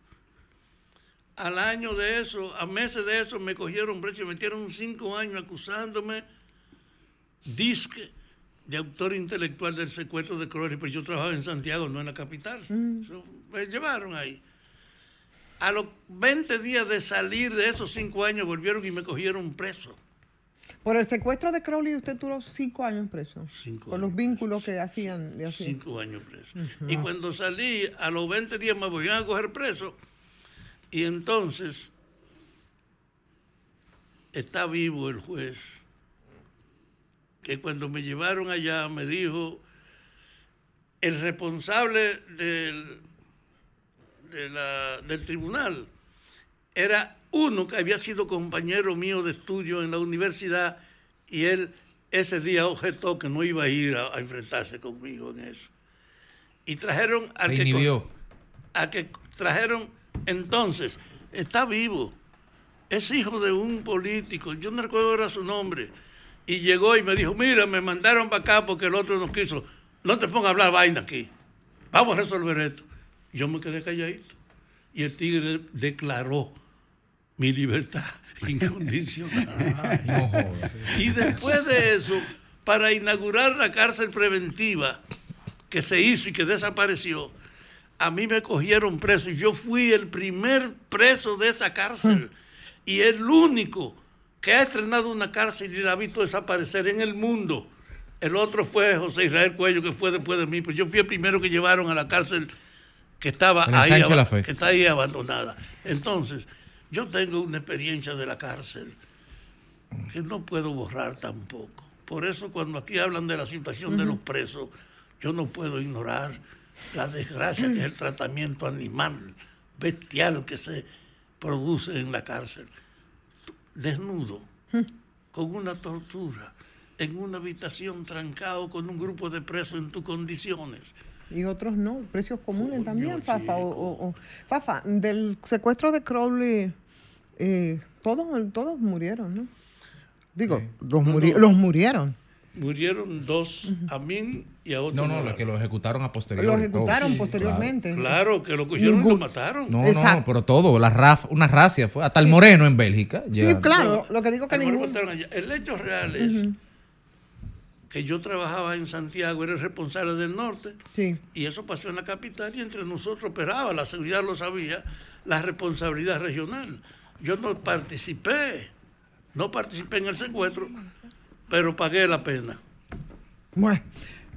Al año de eso, a meses de eso, me cogieron preso y me metieron cinco años acusándome disque de autor intelectual del secuestro de Crowley, pero yo trabajaba en Santiago, no en la capital. So, me llevaron ahí. A los 20 días de salir de esos cinco años, volvieron y me cogieron preso. Por el secuestro de Crowley usted duró cinco años preso. Cinco Por los vínculos que hacían. le hacían. Cinco años preso. Y cuando salí, a los 20 días me volvieron a coger preso. Y entonces está vivo el juez, que cuando me llevaron allá me dijo, el responsable del, de la- del tribunal era uno que había sido compañero mío de estudio en la universidad y él ese día objetó que no iba a ir a, a enfrentarse conmigo en eso. Y trajeron Se que, inhibió. a que trajeron entonces, está vivo, es hijo de un político, yo no recuerdo ahora su nombre, y llegó y me dijo, mira, me mandaron para acá porque el otro no quiso, no te pongas a hablar vaina aquí, vamos a resolver esto. Yo me quedé calladito y el tigre declaró mi libertad <laughs> incondicional. <laughs> No jodas. Y después de eso, para inaugurar la cárcel preventiva que se hizo y que desapareció, a mí me cogieron preso y yo fui el primer preso de esa cárcel y el único que ha estrenado una cárcel y la ha visto desaparecer en el mundo. El otro fue José Israel Cuello, que fue después de mí, pero yo fui el primero que llevaron a la cárcel que estaba ahí, que está ahí abandonada. Entonces, yo tengo una experiencia de la cárcel que no puedo borrar tampoco. Por eso cuando aquí hablan de la situación de los presos, yo no puedo ignorar la desgracia que es el tratamiento animal, bestial que se produce en la cárcel. Desnudo, con una tortura, en una habitación trancado con un grupo de presos en tus condiciones. Y otros no, precios comunes también, Fafa. O, o- o- Fafa, del secuestro de Crowley, eh, Todos, todos murieron, ¿no? Digo, los, muri- los murieron. Murieron dos, a mí y a otro. No, no, los que lo ejecutaron a posteriori. Lo ejecutaron todos. posteriormente. Claro, que lo cogieron y lo mataron. No, no, pero todo, la raf, una racia fue, hasta el moreno en Bélgica. Sí, claro. Lo que digo que ningún... El hecho real es que yo trabajaba en Santiago, era el responsable del norte, Sí. y eso pasó en la capital y entre nosotros operaba, la seguridad lo sabía, la responsabilidad regional. Yo no participé, no participé en el secuestro, pero pagué la pena. Bueno,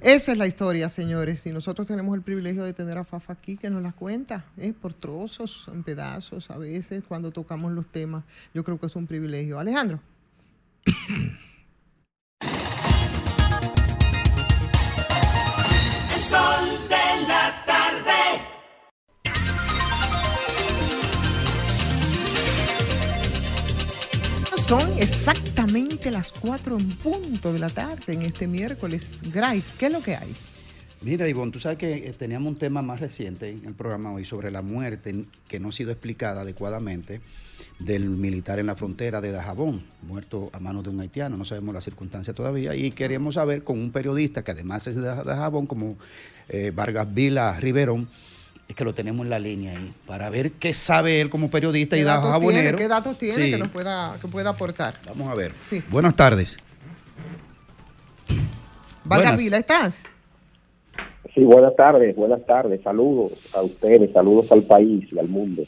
esa es la historia, señores. Y nosotros tenemos el privilegio de tener a Fafa aquí que nos la cuenta, ¿eh? por trozos, en pedazos, a veces, cuando tocamos los temas. Yo creo que es un privilegio. Alejandro. <coughs> El sol de la tarde. Son exactamente las 4 en punto de la tarde en este miércoles. Gray, ¿qué es lo que hay? Mira, Ivonne, tú sabes que eh, teníamos un tema más reciente en el programa hoy sobre la muerte que no ha sido explicada adecuadamente del militar en la frontera de Dajabón, muerto a manos de un haitiano. No sabemos la circunstancia todavía y queríamos saber con un periodista que además es de Daj- Dajabón, como eh, Vargas Vila Riverón, es que lo tenemos en la línea ahí, para ver qué sabe él como periodista y ¿Qué datos tiene. ¿Qué datos tiene Sí, que nos pueda, que pueda aportar? Vamos a ver. Sí. Buenas tardes. Valga Buenas. Vila, ¿estás? Sí, buenas tardes, buenas tardes. Saludos a ustedes, saludos al país y al mundo.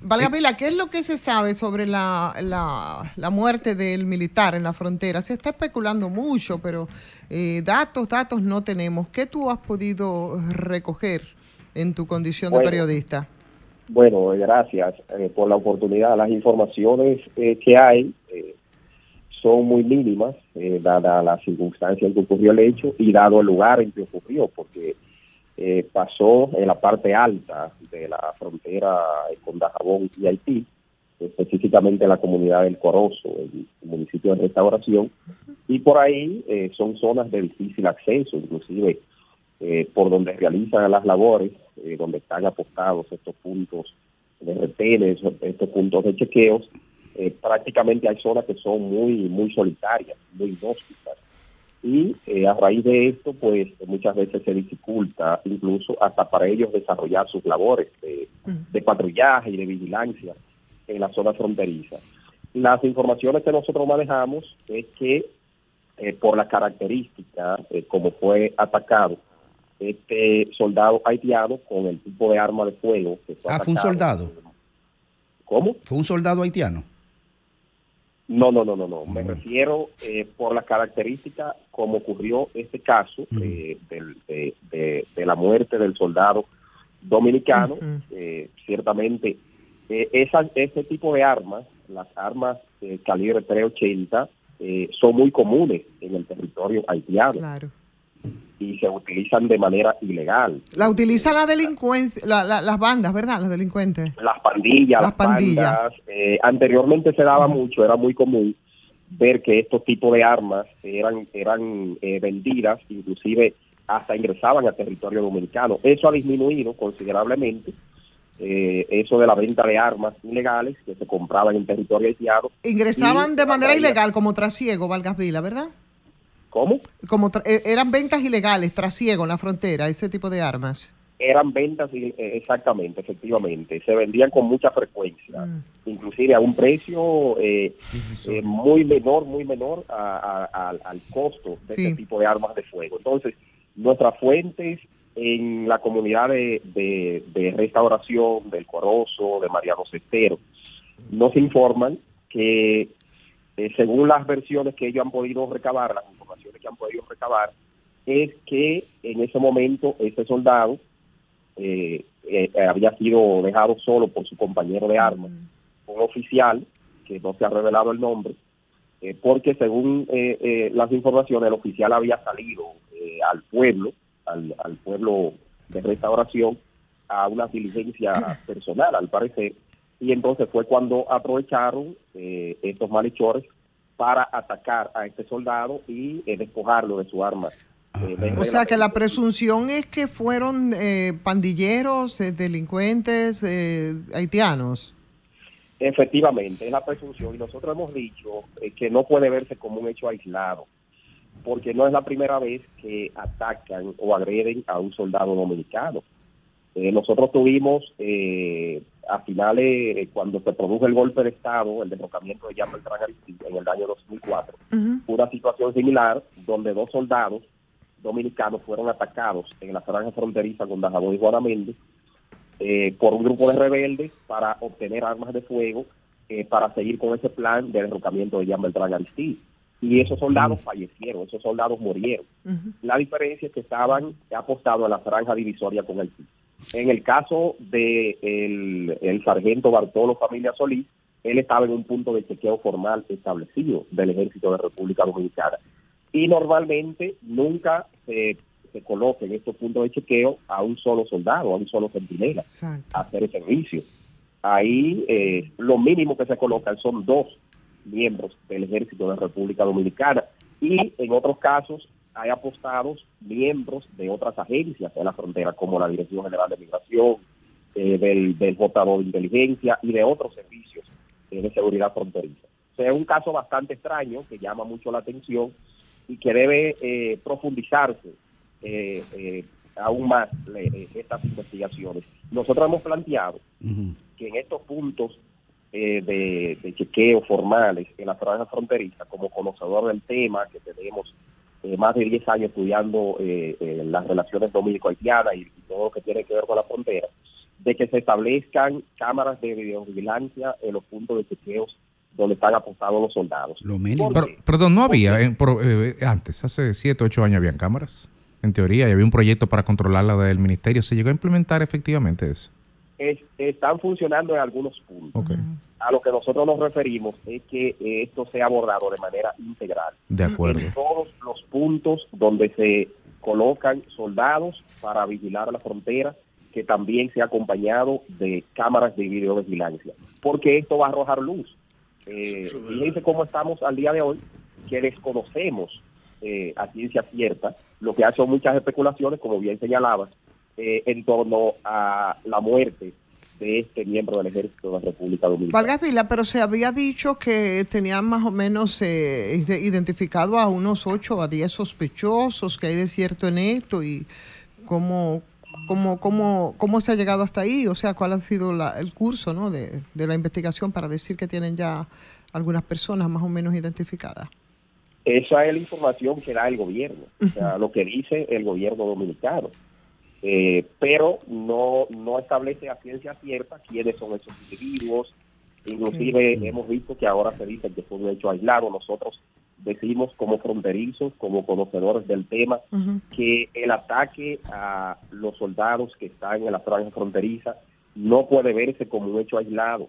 Valga Vila, ¿qué es lo que se sabe sobre la, la, la muerte del militar en la frontera? Se está especulando mucho, pero eh, datos, datos no tenemos. ¿Qué tú has podido recoger en tu condición de periodista? Bueno, gracias eh, por la oportunidad. Las informaciones eh, que hay eh, son muy mínimas, eh, dada la circunstancia en que ocurrió el hecho y dado el lugar en que ocurrió, porque eh, pasó en la parte alta de la frontera con Dajabón y Haití, específicamente en la comunidad del Corozo, el municipio de Restauración, y por ahí eh, son zonas de difícil acceso, inclusive eh, por donde realizan las labores, eh, donde están apostados estos puntos de retenes, estos puntos de chequeos, eh, prácticamente hay zonas que son muy muy solitarias, muy inhóspitas. Y eh, a raíz de esto, pues muchas veces se dificulta incluso hasta para ellos desarrollar sus labores de, de patrullaje y de vigilancia en la zona fronteriza. Las informaciones que nosotros manejamos es que eh, por la característica eh, como fue atacado este soldado haitiano con el tipo de arma de fuego que fue Ah, fue un soldado. ¿Cómo? Fue un soldado haitiano. No, no, no, no, no. Me refiero eh, por la característica como ocurrió este caso eh, del- de, de- de la muerte del soldado dominicano. Eh, ciertamente, eh, esa- ese tipo de armas, las armas eh, calibre 380, eh, son muy comunes en el territorio haitiano Claro. Y se utilizan de manera ilegal. La utiliza la delincuencia, la- la- las bandas, ¿verdad? Los delincuentes. las pandillas, Las las pandillas. bandas. eh, anteriormente se daba mucho, era muy común ver que estos tipos de armas eran eran eh, vendidas, inclusive hasta ingresaban al territorio dominicano. Eso ha disminuido considerablemente. eh, eso de la venta de armas ilegales que se compraban en territorio haitiano. Ingresaban de manera ilegal como trasiego, Valgas Vila, ¿verdad? ¿Cómo? Como tra- eh, eran ventas ilegales, trasiego en la frontera, ese tipo de armas. Eran ventas, eh, exactamente, efectivamente. Se vendían con mucha frecuencia. inclusive a un precio eh, eh, muy menor, muy menor a- a- al- al costo de Sí. este tipo de armas de fuego. Entonces, nuestras fuentes en la comunidad de, de- de restauración del Corozo, de Mariano Cestero, nos informan que eh, según las versiones que ellos han podido recabar, las que han podido recabar, es que en ese momento ese soldado eh, eh, había sido dejado solo por su compañero de armas, un oficial, que no se ha revelado el nombre, eh, porque según las informaciones, el oficial había salido al pueblo, al, al pueblo de restauración, a una diligencia personal, al parecer, y entonces fue cuando aprovecharon estos malhechores para atacar a este soldado y eh, despojarlo de su arma. eh, de O sea que la presunción es que fueron eh, pandilleros, eh, delincuentes eh, haitianos. Efectivamente, es la presunción y nosotros hemos dicho eh, que no puede verse como un hecho aislado, porque no es la primera vez que atacan o agreden a un soldado dominicano. Eh, nosotros tuvimos eh, a finales, eh, cuando se produjo el golpe de Estado, el derrocamiento de Jean Beltrán Aristide en el año 2004, una situación similar donde dos soldados dominicanos fueron atacados en la franja fronteriza con Dajabón y Juana Méndez eh, por un grupo de rebeldes para obtener armas de fuego eh, para seguir con ese plan de derrocamiento de Jean Beltrán Aristide. Y esos soldados fallecieron, esos soldados murieron. La diferencia es que estaban apostados a la franja divisoria con Haití. En el caso de el, el sargento Bartolo Familia Solís, él estaba en un punto de chequeo formal establecido del Ejército de República Dominicana. Y normalmente nunca se, se coloca en estos puntos de chequeo a un solo soldado, a un solo centinela, a hacer el servicio. Ahí eh, lo mínimo que se colocan son dos miembros del Ejército de República Dominicana y en otros casos hay apostados miembros de otras agencias de la frontera, como la Dirección General de Migración, eh, del, del JO de Inteligencia y de otros servicios eh, de seguridad fronteriza. O sea, es un caso bastante extraño que llama mucho la atención y que debe eh, profundizarse eh, eh, aún más eh, estas investigaciones. Nosotros hemos planteado que en estos puntos eh, de, de chequeo formales en la franja fronteriza, como conocedor del tema, que tenemos eh, más de 10 años estudiando eh, eh, las relaciones dominico-haitianas y, y todo lo que tiene que ver con la frontera, de que se establezcan cámaras de videovigilancia en los puntos de chequeos donde están apostados los soldados. Lo mínimo. Pero- perdón, no había, en- pro- eh, antes, hace 7, 8 años habían cámaras, en teoría, y había un proyecto para controlarla del ministerio. ¿Se llegó a implementar efectivamente eso? Es- están funcionando en algunos puntos. A lo que nosotros nos referimos es que eh, esto sea abordado de manera integral. De acuerdo. En todos los puntos donde se colocan soldados para vigilar la frontera, que también sea acompañado de cámaras de videovigilancia, porque esto va a arrojar luz. Eh, fíjense cómo estamos al día de hoy, que desconocemos eh, a ciencia cierta, lo que hacen muchas especulaciones, como bien señalaba, eh, en torno a la muerte de este miembro del ejército de la República Dominicana. Valga Vila, pero se había dicho que tenían más o menos eh, ide- identificado a unos 8 a 10 sospechosos, que hay de cierto en esto y cómo, cómo, cómo, cómo se ha llegado hasta ahí, o sea, cuál ha sido la- el curso ¿no? de, de la investigación para decir que tienen ya algunas personas más o menos identificadas. Esa es la información que da el gobierno, o sea, lo que dice el gobierno dominicano. Eh, pero no, no establece a ciencia cierta quiénes son esos individuos. Inclusive hemos visto que ahora se dice que fue un hecho aislado. Nosotros decimos como fronterizos, como conocedores del tema, que el ataque a los soldados que están en la franja fronteriza no puede verse como un hecho aislado.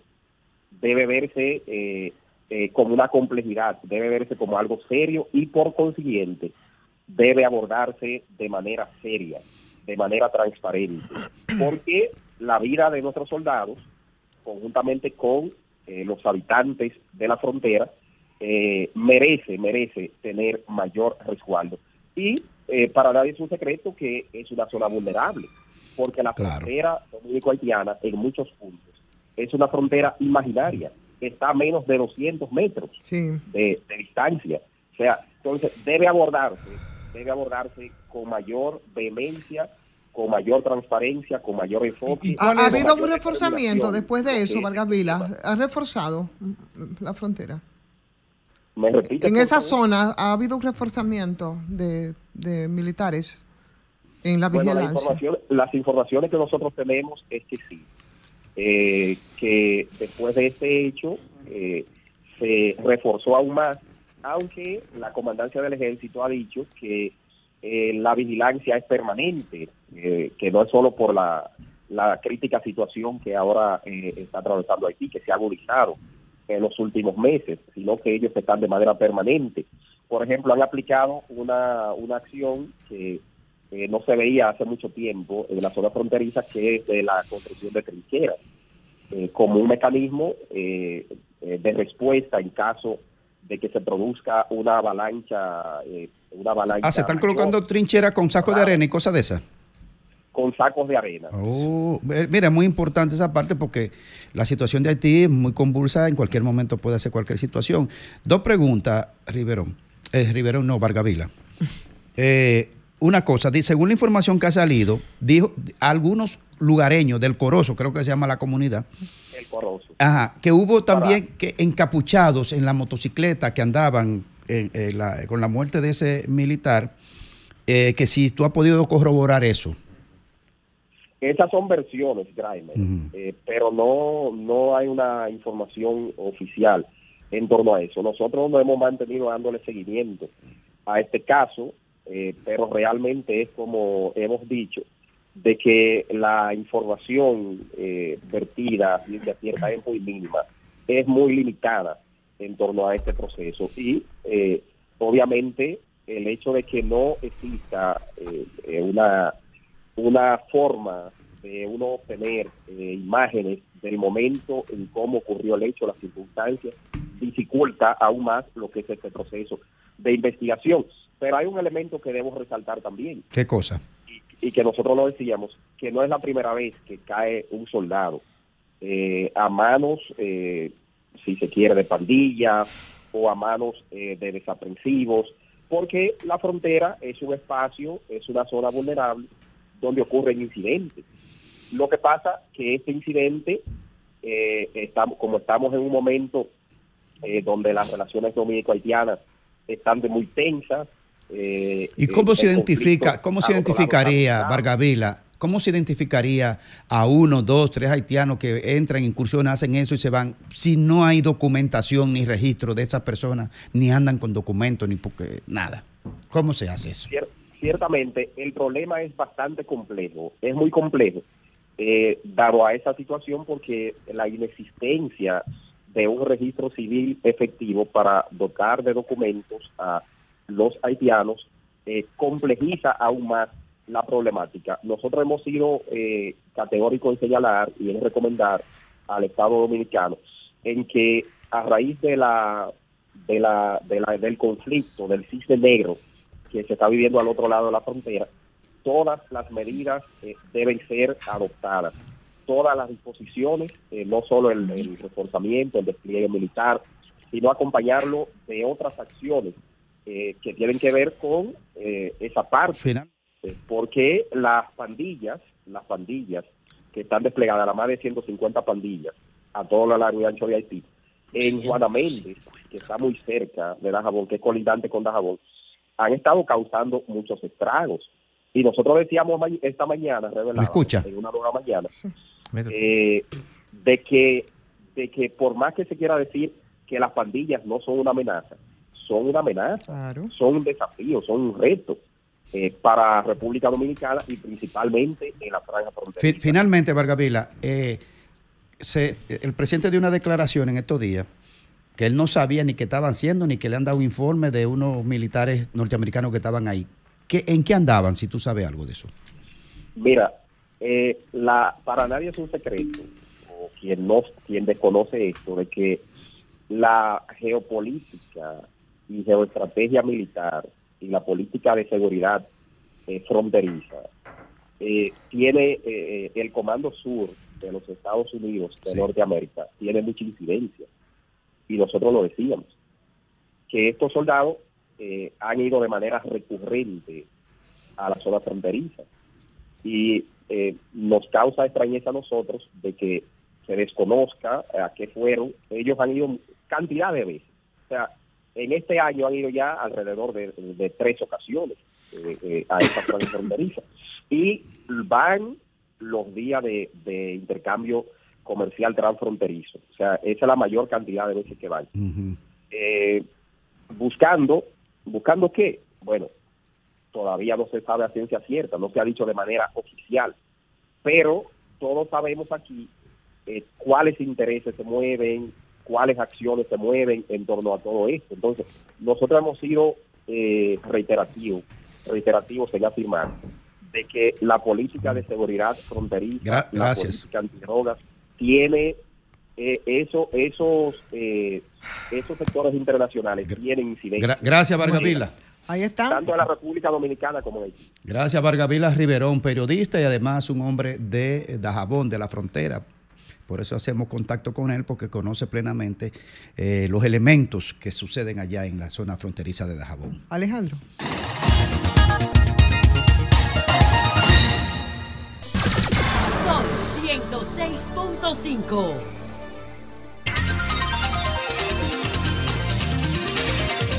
Debe verse eh, eh, como una complejidad, debe verse como algo serio y por consiguiente debe abordarse de manera seria, de manera transparente, porque la vida de nuestros soldados, conjuntamente con eh, los habitantes de la frontera, eh, merece, merece tener mayor resguardo. Y eh, para nadie es un secreto que es una zona vulnerable, porque la frontera dominico-haitiana en muchos puntos es una frontera imaginaria, está a menos de 200 metros Sí. de, de distancia. O sea, entonces debe abordarse, debe abordarse con mayor vehemencia, con mayor transparencia, con mayor enfoque. ¿Ha, ha con habido un reforzamiento después de eso, Vargas Vila? ¿Ha reforzado la frontera? Me repite, En esa favor. zona ha habido un reforzamiento de, de militares en la Bueno, la vigilancia. información- las informaciones que nosotros tenemos es que sí, eh, que después de este hecho eh, se reforzó aún más, aunque la comandancia del ejército ha dicho que eh, la vigilancia es permanente, eh, que no es solo por la, la crítica situación que ahora eh, está atravesando Haití, que se ha agudizado en los últimos meses, sino que ellos están de manera permanente. Por ejemplo, han aplicado una, una acción que eh, no se veía hace mucho tiempo en la zona fronteriza, que es de la construcción de trincheras, como un mecanismo de respuesta en caso de que se produzca una avalancha, eh, una avalancha. Ah, se están mayor. colocando trincheras con sacos de arena y cosas de esas. con sacos de arena. Oh, eh, mira, es muy importante esa parte porque la situación de Haití es muy convulsa, en cualquier momento puede ser cualquier situación. Dos preguntas, Riverón. Eh, Riverón, no, Vargavila. <laughs> Eh, una cosa, según la información que ha salido, dijo algunos lugareños del Corozo, creo que se llama la comunidad, El corroso. Ajá, que hubo también que encapuchados en la motocicleta que andaban en- en la- con la muerte de ese militar, eh, que si tú has podido corroborar eso. Esas son versiones, Graimer, eh, pero no, no hay una información oficial en torno a eso. Nosotros nos hemos mantenido dándole seguimiento a este caso, eh, pero realmente es como hemos dicho, de que la información eh, vertida ciencia cierta es muy mínima, es muy limitada en torno a este proceso y eh, obviamente el hecho de que no exista eh, eh, una una forma de uno obtener eh, imágenes del momento en cómo ocurrió el hecho, las circunstancias, dificulta aún más lo que es este proceso de investigación. Pero hay un elemento que debo resaltar también, ¿Qué cosa? Y que nosotros lo decíamos, que no es la primera vez que cae un soldado eh, a manos, eh, si se quiere, de pandillas o a manos eh, de desaprensivos, porque la frontera es un espacio, es una zona vulnerable donde ocurren incidentes. Lo que pasa que este incidente, eh, estamos, como estamos en un momento eh, donde las relaciones dominico-haitianas están de muy tensas, eh, ¿Y cómo eh, se el identifica, cómo se identificaría, Vargavila, cómo se identificaría a uno, dos, tres haitianos que entran, incursionan, hacen eso y se van, si no hay documentación ni registro de esas personas, ni andan con documentos, ni porque nada? ¿Cómo se hace eso? Cier- ciertamente el problema es bastante complejo, es muy complejo, eh, dado a esa situación porque la inexistencia de un registro civil efectivo para dotar de documentos a los haitianos eh, complejiza aún más la problemática. Nosotros hemos sido eh, categóricos en señalar y en recomendar al Estado Dominicano en que a raíz de la, de la, de la- del conflicto del cisne negro que se está viviendo al otro lado de la frontera, todas las medidas eh, deben ser adoptadas, todas las disposiciones, eh, no solo el, el reforzamiento, el despliegue militar, sino acompañarlo de otras acciones eh, que tienen que ver con eh, esa parte. Eh, porque las pandillas, las pandillas que están desplegadas, las más de 150 pandillas a todo lo largo y ancho de Haití, en Juana Méndez, que está muy cerca de Dajabón, que es colindante con Dajabón, han estado causando muchos estragos. Y nosotros decíamos ma- esta mañana, revelábamos, ¿Me escucha? en una nueva mañana, eh, de que de que por más que se quiera decir que las pandillas no son una amenaza, son una amenaza, son un desafío, son un reto eh, para República Dominicana y principalmente en la franja fronteriza. Fi- Finalmente, Vargavila, eh, se- el presidente dio una declaración en estos días que él no sabía ni qué estaban haciendo, ni que le han dado un informe de unos militares norteamericanos que estaban ahí. ¿Qué, ¿En qué andaban, si tú sabes algo de eso? Mira, eh, la, para nadie es un secreto, o quien no, quien desconoce esto, de que la geopolítica y geoestrategia militar y la política de seguridad eh, fronteriza eh, tiene eh, eh, el Comando Sur de los Estados Unidos de Norteamérica tiene mucha incidencia y nosotros lo decíamos que estos soldados eh, han ido de manera recurrente a la zona fronteriza y nos causa extrañeza a nosotros de que se desconozca a qué fueron. Ellos han ido cantidad de veces. O sea, en este año han ido ya alrededor de, de tres ocasiones eh, eh, a esta zona fronteriza. Y van los días de, de intercambio comercial transfronterizo. O sea, esa es la mayor cantidad de veces que van. Eh, buscando, ¿buscando qué? Bueno, todavía no se sabe a ciencia cierta, no se ha dicho de manera oficial, pero todos sabemos aquí eh, cuáles intereses se mueven, cuáles acciones se mueven en torno a todo esto. Entonces, nosotros hemos sido eh, reiterativos, reiterativos en afirmar de que la política de seguridad fronteriza, Gra- la política antidrogas, tiene eh, eso, esos, eh, esos sectores internacionales tienen incidencia. Gra- gracias, Vargavila. Ahí está. Tanto en la República Dominicana como en Haití. Gracias, Vargavila Riverón, periodista y además un hombre de Dajabón, de la frontera. Por eso hacemos contacto con él, porque conoce plenamente eh, los elementos que suceden allá en la zona fronteriza de Dajabón. Alejandro. Son 106.5.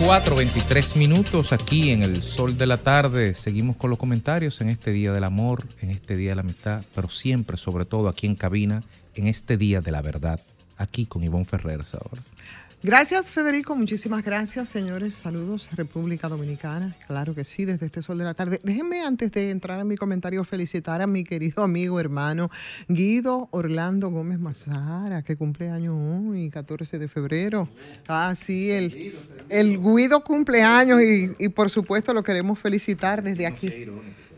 Cuatro, 23 minutos aquí en el sol de la tarde. Seguimos con los comentarios en este día del amor, en este día de la amistad, pero siempre, sobre todo aquí en cabina, en este día de la verdad. Aquí con Ivonne Ferreras ahora. Gracias, Federico. Muchísimas gracias, señores. Saludos, República Dominicana. Claro que sí, desde este sol de la tarde. Déjenme, antes de entrar en mi comentario, felicitar a mi querido amigo, hermano Guido Orlando Gómez Mazara, que cumple años hoy, 14 de febrero. Ah, sí, el, el Guido cumpleaños y, y por supuesto lo queremos felicitar desde aquí.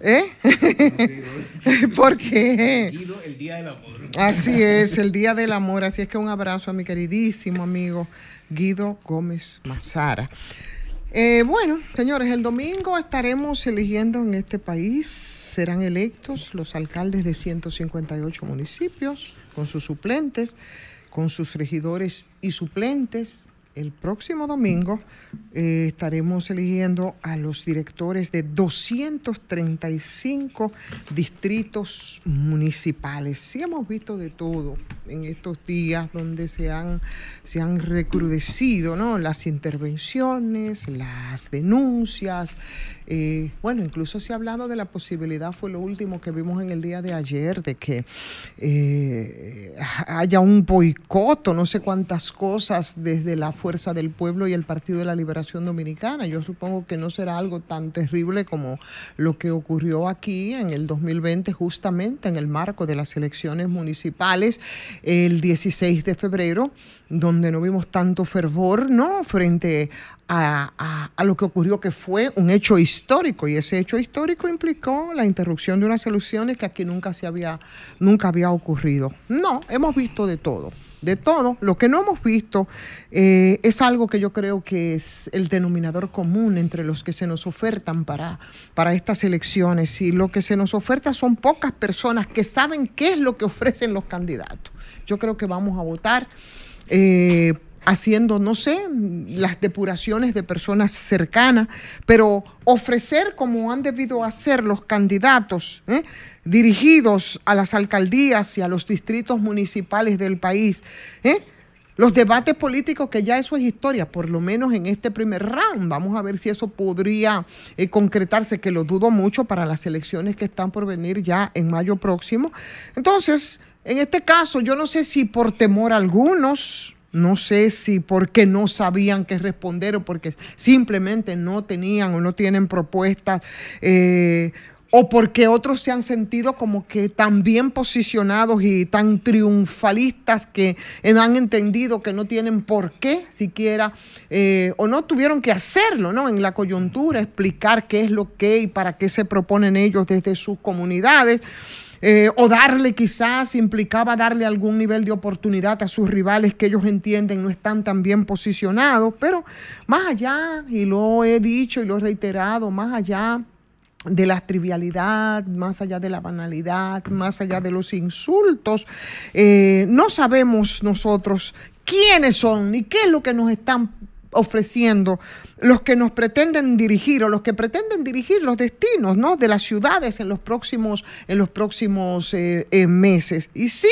¿Eh? <laughs> <laughs> Porque el día del amor. Así <laughs> es, el Día del Amor. Así es que un abrazo a mi queridísimo amigo Guido Gómez Mazara. Eh, bueno, señores, el domingo estaremos eligiendo en este país, serán electos los alcaldes de 158 municipios con sus suplentes, con sus regidores y suplentes. El próximo domingo eh, estaremos eligiendo a los directores de 235 distritos municipales. Sí hemos visto de todo en estos días donde se han, se han recrudecido ¿no? las intervenciones, las denuncias. eh, bueno, incluso se ha hablado de la posibilidad, fue lo último que vimos en el día de ayer, de que eh, haya un boicot no sé cuántas cosas desde la Fuerza del Pueblo y el Partido de la Liberación Dominicana. Yo supongo que no será algo tan terrible como lo que ocurrió aquí en el 2020, justamente en el marco de las elecciones municipales, el 16 de febrero, donde no vimos tanto fervor, ¿no? Frente a, a- lo que ocurrió, que fue un hecho histórico, y ese hecho histórico implicó la interrupción de unas elecciones que aquí nunca se había, nunca había ocurrido. No, hemos visto de todo. De todo, lo que no hemos visto eh, es algo que yo creo que es el denominador común entre los que se nos ofertan para, para estas elecciones. Y lo que se nos oferta son pocas personas que saben qué es lo que <laughs> ofrecen los candidatos. Yo creo que vamos a votar eh, haciendo, no sé, las depuraciones de personas cercanas, pero ofrecer como han debido hacer los candidatos ¿eh? dirigidos a las alcaldías y a los distritos municipales del país. ¿eh? Los debates políticos, que ya eso es historia, por lo menos en este primer round. Vamos a ver si eso podría eh, concretarse, que lo dudo mucho para las elecciones que están por venir ya en mayo próximo. Entonces, en este caso, yo no sé si por temor a algunos, no sé si porque no sabían qué responder o porque simplemente no tenían o no tienen propuestas. eh, o porque otros se han sentido como que tan bien posicionados y tan triunfalistas que han entendido que no tienen por qué siquiera, eh, o no tuvieron que hacerlo, ¿no? En la coyuntura, explicar qué es lo que y para qué se proponen ellos desde sus comunidades. Eh, o darle quizás implicaba darle algún nivel de oportunidad a sus rivales que ellos entienden no están tan bien posicionados, pero más allá, y lo he dicho y lo he reiterado, más allá de la trivialidad, más allá de la banalidad, más allá de los insultos. Eh, no sabemos nosotros quiénes son ni qué es lo que nos están ofreciendo los que nos pretenden dirigir o los que pretenden dirigir los destinos ¿no? de las ciudades en los próximos, en los próximos eh, eh, meses. Y sí,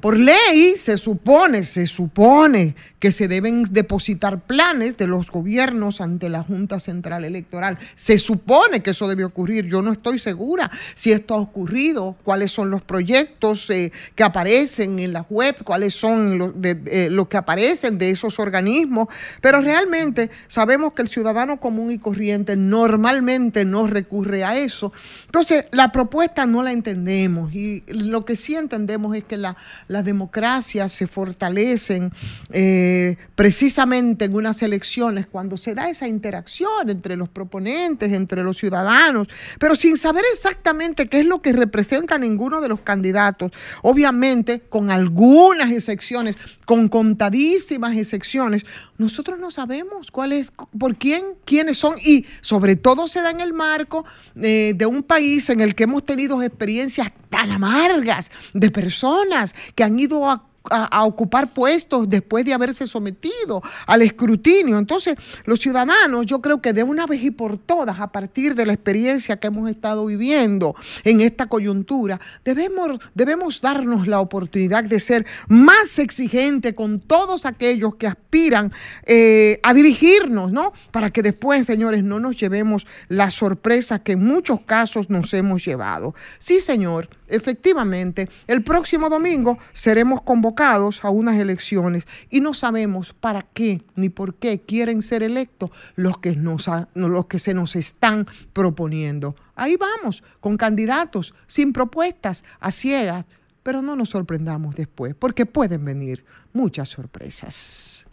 por ley se supone, se supone que se deben depositar planes de los gobiernos ante la Junta Central Electoral. Se supone que eso debe ocurrir. Yo no estoy segura si esto ha ocurrido, cuáles son los proyectos eh, que aparecen en la web, cuáles son los eh, los que aparecen de esos organismos, pero realmente sabemos que el ciudadano común y corriente normalmente no recurre a eso. Entonces, la propuesta no la entendemos y lo que sí entendemos es que la, las democracias se fortalecen eh, precisamente en unas elecciones cuando se da esa interacción entre los proponentes, entre los ciudadanos, pero sin saber exactamente qué es lo que representa ninguno de los candidatos. Obviamente, con algunas excepciones, con contadísimas excepciones, nosotros no sabemos cuál es, por quién, quiénes son y sobre todo se da en el marco eh, de un país en el que hemos tenido experiencias tan amargas de personas que han ido a a, ocupar puestos después de haberse sometido al escrutinio. Entonces, los ciudadanos, yo creo que de una vez y por todas, a partir de la experiencia que hemos estado viviendo en esta coyuntura, debemos, debemos darnos la oportunidad de ser más exigentes con todos aquellos que aspiran eh, a dirigirnos, ¿no? Para que después, señores, no nos llevemos la sorpresa que en muchos casos nos hemos llevado. Sí, señor, efectivamente, el próximo domingo seremos convocados a unas elecciones y no sabemos para qué ni por qué quieren ser electos los que, nos los que se nos están proponiendo. Ahí vamos, con candidatos, sin propuestas, a ciegas, pero no nos sorprendamos después, porque pueden venir muchas sorpresas.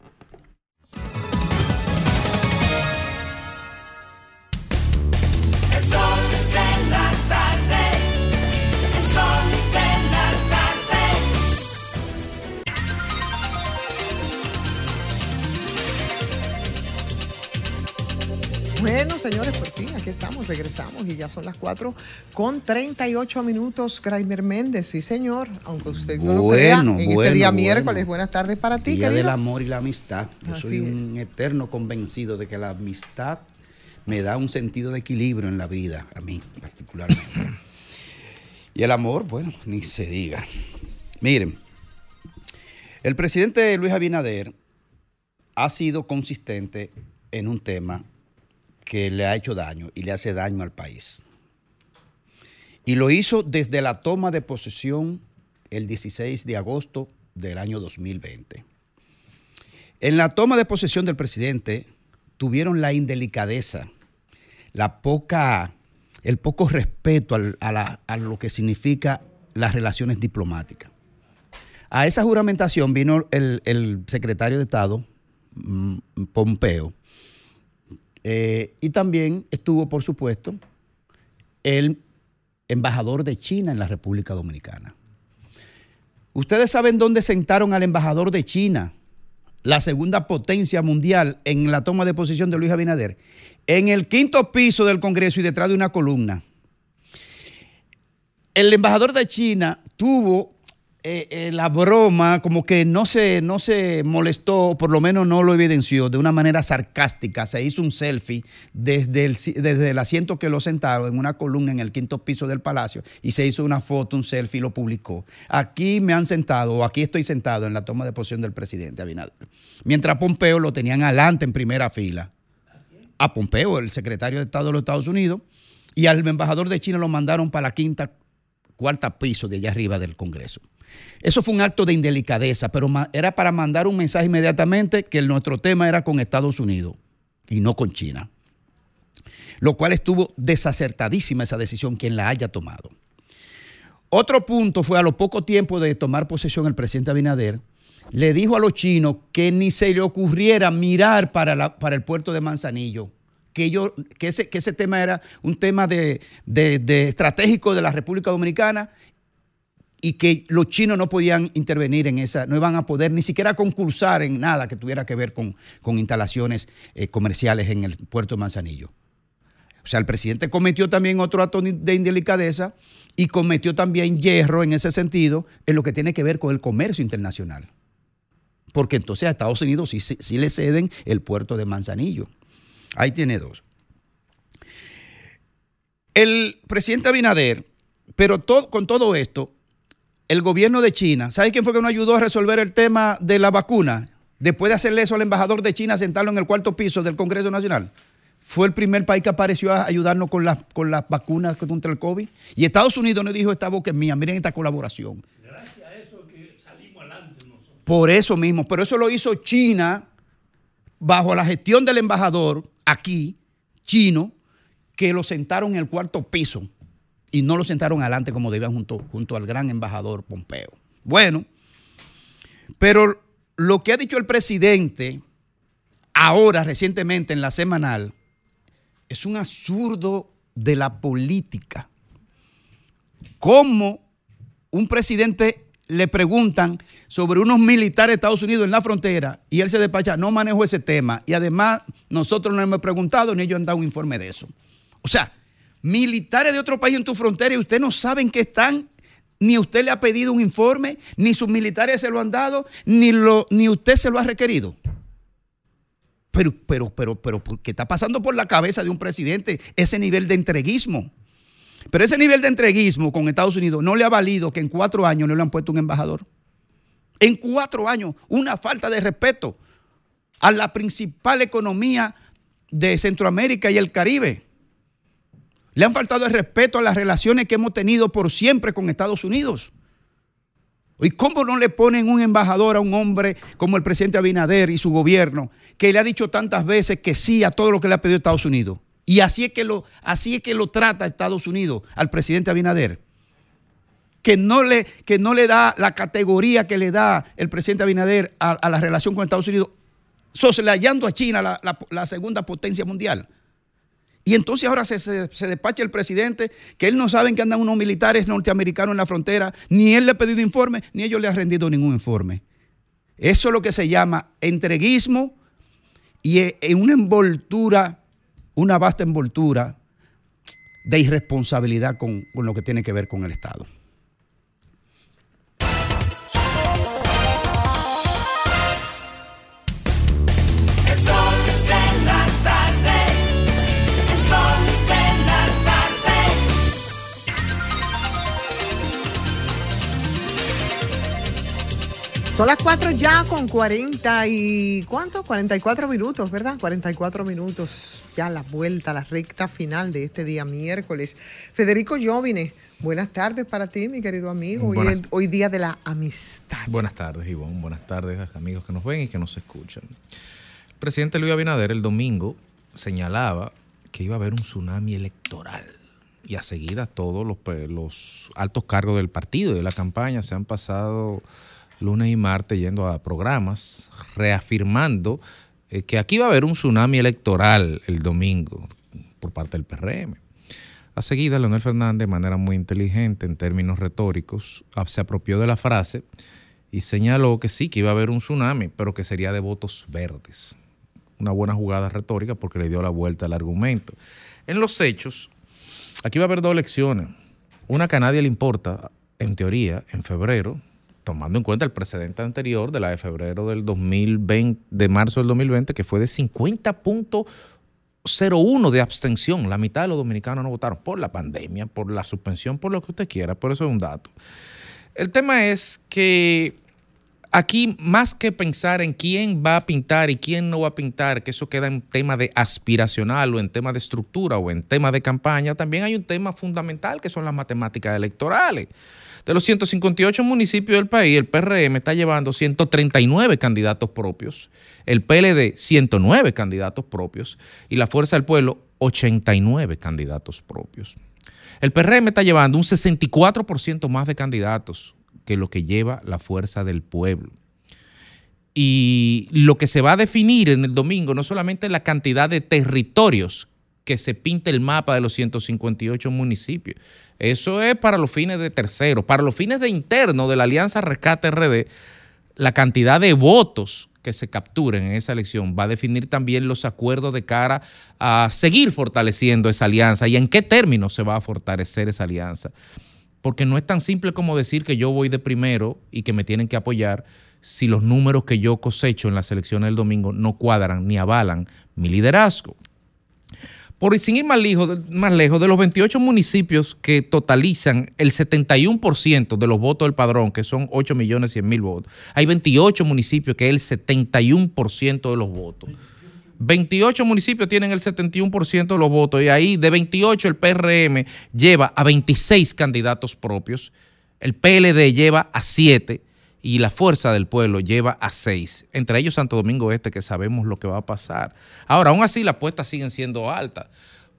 Bueno, señores, por fin aquí estamos, regresamos y ya son las 4 con 38 minutos. Graimer Méndez, sí, señor, aunque usted no lo crea, en bueno, este día bueno. miércoles. Buenas tardes para ti, Día del querido. amor y la amistad. Yo Así soy es. un eterno convencido de que la amistad me da un sentido de equilibrio en la vida, a mí particularmente. y el amor, bueno, ni se diga. Miren, el presidente Luis Abinader ha sido consistente en un tema que le ha hecho daño y le hace daño al país. Y lo hizo desde la toma de posesión el 16 de agosto del año 2020. En la toma de posesión del presidente tuvieron la indelicadeza, la poca, el poco respeto a, la- a lo que significa las relaciones diplomáticas. A esa juramentación vino el, el secretario de Estado, mm, Pompeo, eh, y también estuvo, por supuesto, el embajador de China en la República Dominicana. Ustedes saben dónde sentaron al embajador de China, la segunda potencia mundial en la toma de posición de Luis Abinader, en el quinto piso del Congreso y detrás de una columna. El embajador de China tuvo eh, eh, la broma, como que no se, no se molestó, por lo menos no lo evidenció, de una manera sarcástica. Se hizo un selfie desde el, desde el asiento que lo sentaron en una columna en el quinto piso del palacio y se hizo una foto, un selfie y lo publicó. Aquí me han sentado, o aquí estoy sentado en la toma de posición del presidente Abinader. Mientras Pompeo lo tenían adelante en primera fila. A Pompeo, el secretario de Estado de los Estados Unidos, y al embajador de China lo mandaron para la quinta cuarta piso de allá arriba del Congreso. Eso fue un acto de indelicadeza, pero era para mandar un mensaje inmediatamente que nuestro tema era con Estados Unidos y no con China. Lo cual estuvo desacertadísima esa decisión quien la haya tomado. Otro punto fue a lo poco tiempo de tomar posesión el presidente Abinader, le dijo a los chinos que ni se le ocurriera mirar para, para el puerto de Manzanillo, que, que, ese, que ese tema era un tema de, de- de estratégico de la República Dominicana y que los chinos no podían intervenir en esa, no iban a poder ni siquiera concursar en nada que tuviera que ver con, con instalaciones eh, comerciales en el puerto de Manzanillo. O sea, el presidente cometió también otro acto de indelicadeza y cometió también hierro en ese sentido en lo que tiene que ver con el comercio internacional. Porque entonces a Estados Unidos sí- sí le ceden el puerto de Manzanillo. Ahí tiene dos. El presidente Abinader, pero con todo esto, el gobierno de China, ¿sabe quién fue que nos ayudó a resolver el tema de la vacuna? Después de hacerle eso al embajador de China, sentarlo en el cuarto piso del Congreso Nacional. Fue el primer país que apareció a ayudarnos con las, con las vacunas contra el COVID. Y Estados Unidos nos dijo, esta boca es mía, miren esta colaboración. Gracias a eso que salimos adelante nosotros. Por eso mismo, pero eso lo hizo China bajo la gestión del embajador aquí, chino, que lo sentaron en el cuarto piso y no lo sentaron adelante como debían junto, junto al gran embajador Pompeo. Bueno, Pero lo que ha dicho el presidente ahora, recientemente, en la semanal, es un absurdo de la política. ¿Cómo un presidente le preguntan sobre unos militares de Estados Unidos en la frontera y él se despacha, no manejo ese tema y además nosotros no hemos preguntado ni ellos han dado un informe de eso. O sea, militares de otro país en tu frontera y usted no saben que están, ni usted le ha pedido un informe, ni sus militares se lo han dado, ni, lo, ni usted se lo ha requerido. Pero, pero, pero, pero, ¿qué está pasando por la cabeza de un presidente ese nivel de entreguismo? Pero ese nivel de entreguismo con Estados Unidos no le ha valido que en cuatro años no le han puesto un embajador. En cuatro años, una falta de respeto a la principal economía de Centroamérica y el Caribe. Le han faltado el respeto a las relaciones que hemos tenido por siempre con Estados Unidos. ¿Y cómo no le ponen un embajador a un hombre como el presidente Abinader y su gobierno, que le ha dicho tantas veces que sí a todo lo que le ha pedido Estados Unidos? Y así es que lo, así es que lo trata Estados Unidos al presidente Abinader. Que no, le, que no le da la categoría que le da el presidente Abinader a, la relación con Estados Unidos, soslayando a China, la, segunda potencia mundial. Y entonces ahora se, se, despacha el presidente que él no sabe que andan unos militares norteamericanos en la frontera, ni él le ha pedido informe, ni ellos le han rendido ningún informe. Eso es lo que se llama entreguismo y en una envoltura una vasta envoltura de irresponsabilidad con, lo que tiene que ver con el Estado. Son las 4 ya con 40 y ¿cuánto? 44 minutos, ¿verdad? 44 minutos. Ya la vuelta, la recta final de este día miércoles. Federico Jovine, buenas tardes para ti, mi querido amigo. Hoy, hoy día de la amistad. Buenas tardes, Ivonne. Buenas tardes, amigos que nos ven y que nos escuchan. El presidente Luis Abinader el domingo señalaba que iba a haber un tsunami electoral y a seguida todos los, los altos cargos del partido y de la campaña se han pasado lunes y martes yendo a programas, reafirmando eh, que aquí va a haber un tsunami electoral el domingo por parte del PRM. A seguida, Leonel Fernández, de manera muy inteligente en términos retóricos, se apropió de la frase y señaló que sí, que iba a haber un tsunami, pero que sería de votos verdes. Una buena jugada retórica porque le dio la vuelta al argumento. En los hechos, aquí va a haber dos elecciones. Una que a nadie le importa, en teoría, en febrero, tomando en cuenta el precedente anterior de la de febrero del 2020, de marzo del 2020, que fue de 50.01 de abstención. La mitad de los dominicanos no votaron por la pandemia, por la suspensión, por lo que usted quiera, por eso es un dato. El tema es que aquí, más que pensar en quién va a pintar y quién no va a pintar, que eso queda en tema de aspiracional o en tema de estructura o en tema de campaña, también hay un tema fundamental que son las matemáticas electorales. De los 158 municipios del país, el PRM está llevando 139 candidatos propios, el PLD 109 candidatos propios y la Fuerza del Pueblo 89 candidatos propios. El PRM está llevando un 64% más de candidatos que lo que lleva la Fuerza del Pueblo. Y lo que se va a definir en el domingo no solamente la cantidad de territorios que se pinte el mapa de los 158 municipios, eso es para los fines de tercero. Para los fines de interno de la Alianza Rescate RD, la cantidad de votos que se capturen en esa elección va a definir también los acuerdos de cara a seguir fortaleciendo esa alianza y en qué términos se va a fortalecer esa alianza. Porque no es tan simple como decir que yo voy de primero y que me tienen que apoyar si los números que yo cosecho en las elecciones del domingo no cuadran ni avalan mi liderazgo. Por sin ir más lejos, de los 28 municipios que totalizan el 71% de los votos del padrón, que son 8 millones 100 mil votos, hay 28 municipios que el 71% de los votos. 28 municipios tienen el 71% de los votos y ahí de 28 el PRM lleva a 26 candidatos propios, el PLD lleva a 7 y la fuerza del pueblo lleva a seis, entre ellos Santo Domingo Este, que sabemos lo que va a pasar. Ahora, aún así las apuestas siguen siendo altas,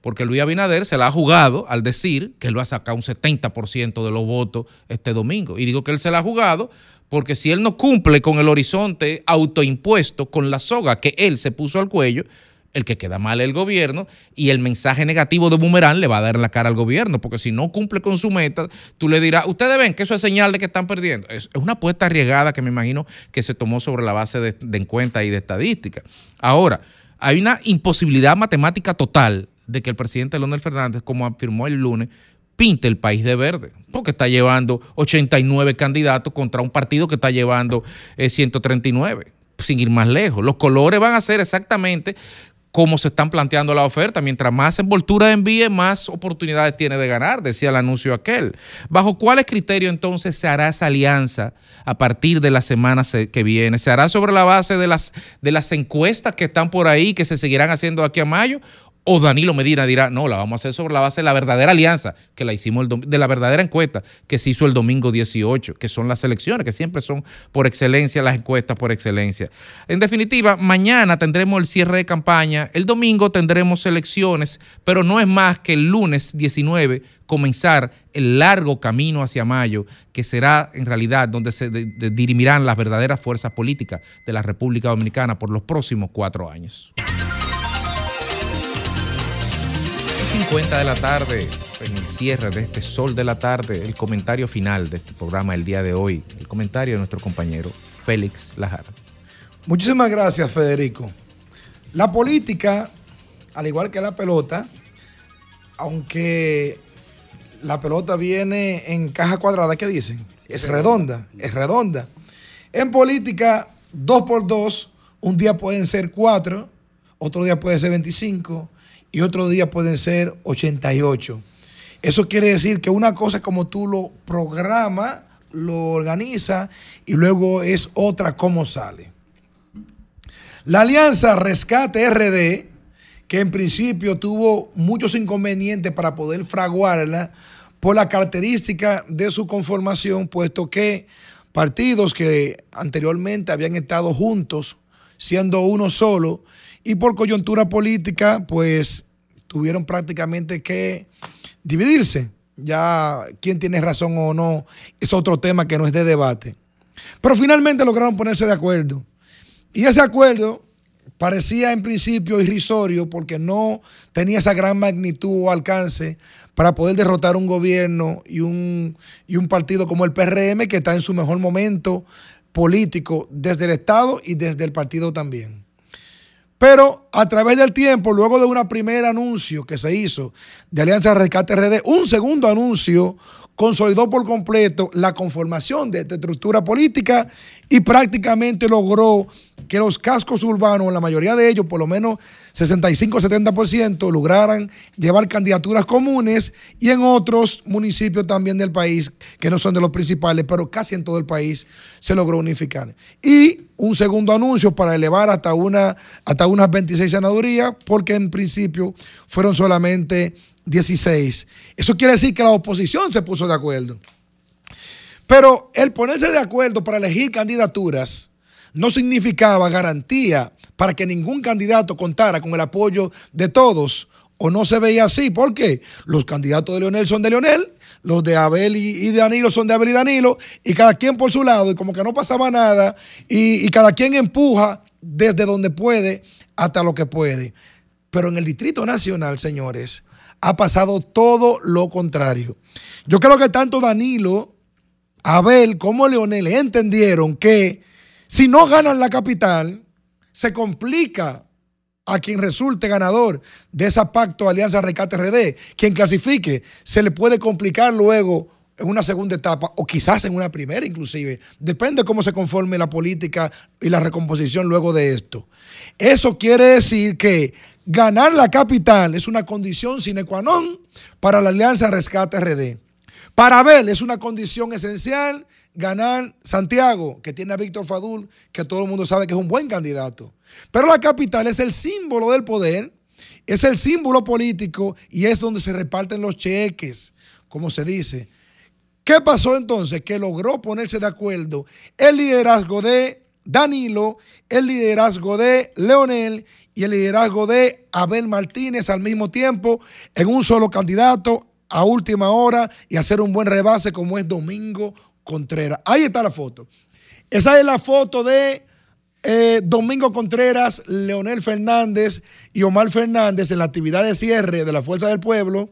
porque Luis Abinader se la ha jugado al decir que él va a sacar un 70% de los votos este domingo. Y digo que él se la ha jugado porque si él no cumple con el horizonte autoimpuesto, con la soga que él se puso al cuello, el que queda mal el gobierno y el mensaje negativo de Boomerang le va a dar la cara al gobierno, porque si no cumple con su meta, tú le dirás, ustedes ven que eso es señal de que están perdiendo. Es, una apuesta arriesgada que me imagino que se tomó sobre la base de, de y de estadística. Ahora, hay una imposibilidad matemática total de que el presidente Leonel Fernández, como afirmó el lunes, pinte el país de verde, porque está llevando 89 candidatos contra un partido que está llevando eh, 139, sin ir más lejos. Los colores van a ser exactamente como se están planteando la oferta. Mientras más envoltura envíe, más oportunidades tiene de ganar, decía el anuncio aquel. ¿Bajo cuáles criterios entonces se hará esa alianza a partir de la semana se- que viene? ¿Se hará sobre la base de las, de las encuestas que están por ahí, que se seguirán haciendo aquí a mayo? O Danilo Medina dirá, no, la vamos a hacer sobre la base de la verdadera alianza, que la hicimos el de la verdadera encuesta que se hizo el domingo 18, que son las elecciones, que siempre son por excelencia las encuestas por excelencia. En definitiva, mañana tendremos el cierre de campaña, el domingo tendremos elecciones, pero no es más que el lunes 19 comenzar el largo camino hacia mayo, que será en realidad donde se dirimirán las verdaderas fuerzas políticas de la República Dominicana por los próximos cuatro años. 50 de la tarde, en el cierre de este sol de la tarde, el comentario final de este programa el día de hoy, el comentario de nuestro compañero Félix Lajar. Muchísimas gracias, Federico. La política, al igual que la pelota, aunque la pelota viene en caja cuadrada, ¿qué dicen? Es redonda, es redonda. En política, dos por dos, un día pueden ser cuatro, otro día puede ser 25 y otro día pueden ser 88. Eso quiere decir que una cosa como tú lo programas, lo organizas y luego es otra cómo sale. La alianza Rescate RD, que en principio tuvo muchos inconvenientes para poder fraguarla por la característica de su conformación, puesto que partidos que anteriormente habían estado juntos, siendo uno solo, y por coyuntura política, pues tuvieron prácticamente que dividirse. Ya quién tiene razón o no es otro tema que no es de debate. Pero finalmente lograron ponerse de acuerdo. Y ese acuerdo parecía en principio irrisorio porque no tenía esa gran magnitud o alcance para poder derrotar un gobierno y un, y un partido como el PRM que está en su mejor momento político desde el Estado y desde el partido también. Pero a través del tiempo, luego de un primer anuncio que se hizo de Alianza Rescate RD, un segundo anuncio consolidó por completo la conformación de esta estructura política y prácticamente logró que los cascos urbanos, la mayoría de ellos, por lo menos 65-70%, lograran llevar candidaturas comunes y en otros municipios también del país, que no son de los principales, pero casi en todo el país se logró unificar. Y un segundo anuncio para elevar hasta, una, hasta unas 26 senadurías, porque en principio fueron solamente 16. Eso quiere decir que la oposición se puso de acuerdo. Pero el ponerse de acuerdo para elegir candidaturas no significaba garantía para que ningún candidato contara con el apoyo de todos o no se veía así. ¿Por qué? Los candidatos de Leonel son de Leonel, los de Abel y, de Danilo son de Abel y Danilo, y cada quien por su lado, y como que no pasaba nada, y cada quien empuja desde donde puede hasta lo que puede. Pero en el Distrito Nacional, señores, ha pasado todo lo contrario. Yo creo que tanto Danilo, Abel como Leonel entendieron que si no ganan la capital, se complica a quien resulte ganador de esa pacto Alianza Rescate RD. Quien clasifique, se le puede complicar luego en una segunda etapa o quizás en una primera inclusive. Depende cómo se conforme la política y la recomposición luego de esto. Eso quiere decir que ganar la capital es una condición sine qua non para la Alianza Rescate RD. Para Abel es una condición esencial ganar Santiago, que tiene a Víctor Fadul, que todo el mundo sabe que es un buen candidato. Pero la capital es el símbolo del poder, es el símbolo político y es donde se reparten los cheques, como se dice. ¿Qué pasó entonces? Que logró ponerse de acuerdo el liderazgo de Danilo, el liderazgo de Leonel y el liderazgo de Abel Martínez al mismo tiempo en un solo candidato a última hora y hacer un buen rebase como es Domingo Contreras. Ahí está la foto. Esa es la foto de eh, Domingo Contreras, Leonel Fernández y Omar Fernández en la actividad de cierre de la Fuerza del Pueblo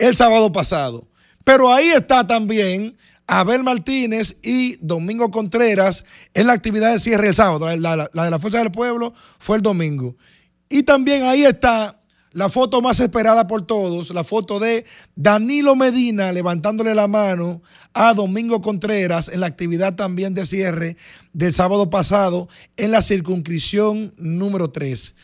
el sábado pasado. Pero ahí está también Abel Martínez y Domingo Contreras en la actividad de cierre el sábado. La, de la Fuerza del Pueblo fue el domingo. Y también ahí está la foto más esperada por todos, la foto de Danilo Medina levantándole la mano a Domingo Contreras en la actividad también de cierre del sábado pasado en la circunscripción número 3.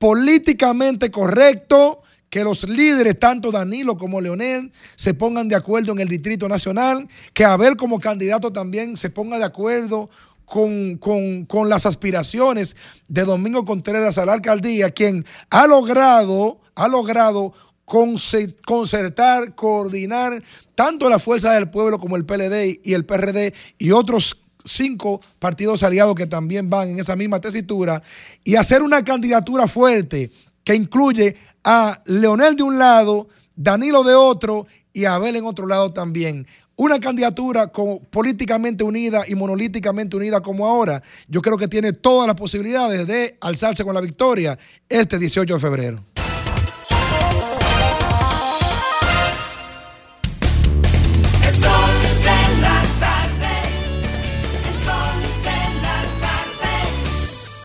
Políticamente correcto que los líderes, tanto Danilo como Leonel, se pongan de acuerdo en el Distrito Nacional, que Abel como candidato también se ponga de acuerdo con, con- con las aspiraciones de Domingo Contreras a la alcaldía, quien ha logrado, ha logrado conce- concertar, coordinar tanto la Fuerza del Pueblo como el PLD y el PRD y otros cinco partidos aliados que también van en esa misma tesitura y hacer una candidatura fuerte que incluye a Leonel de un lado, Danilo de otro y a Abel en otro lado también. Una candidatura como políticamente unida y monolíticamente unida como ahora, yo creo que tiene todas las posibilidades de alzarse con la victoria este 18 de febrero.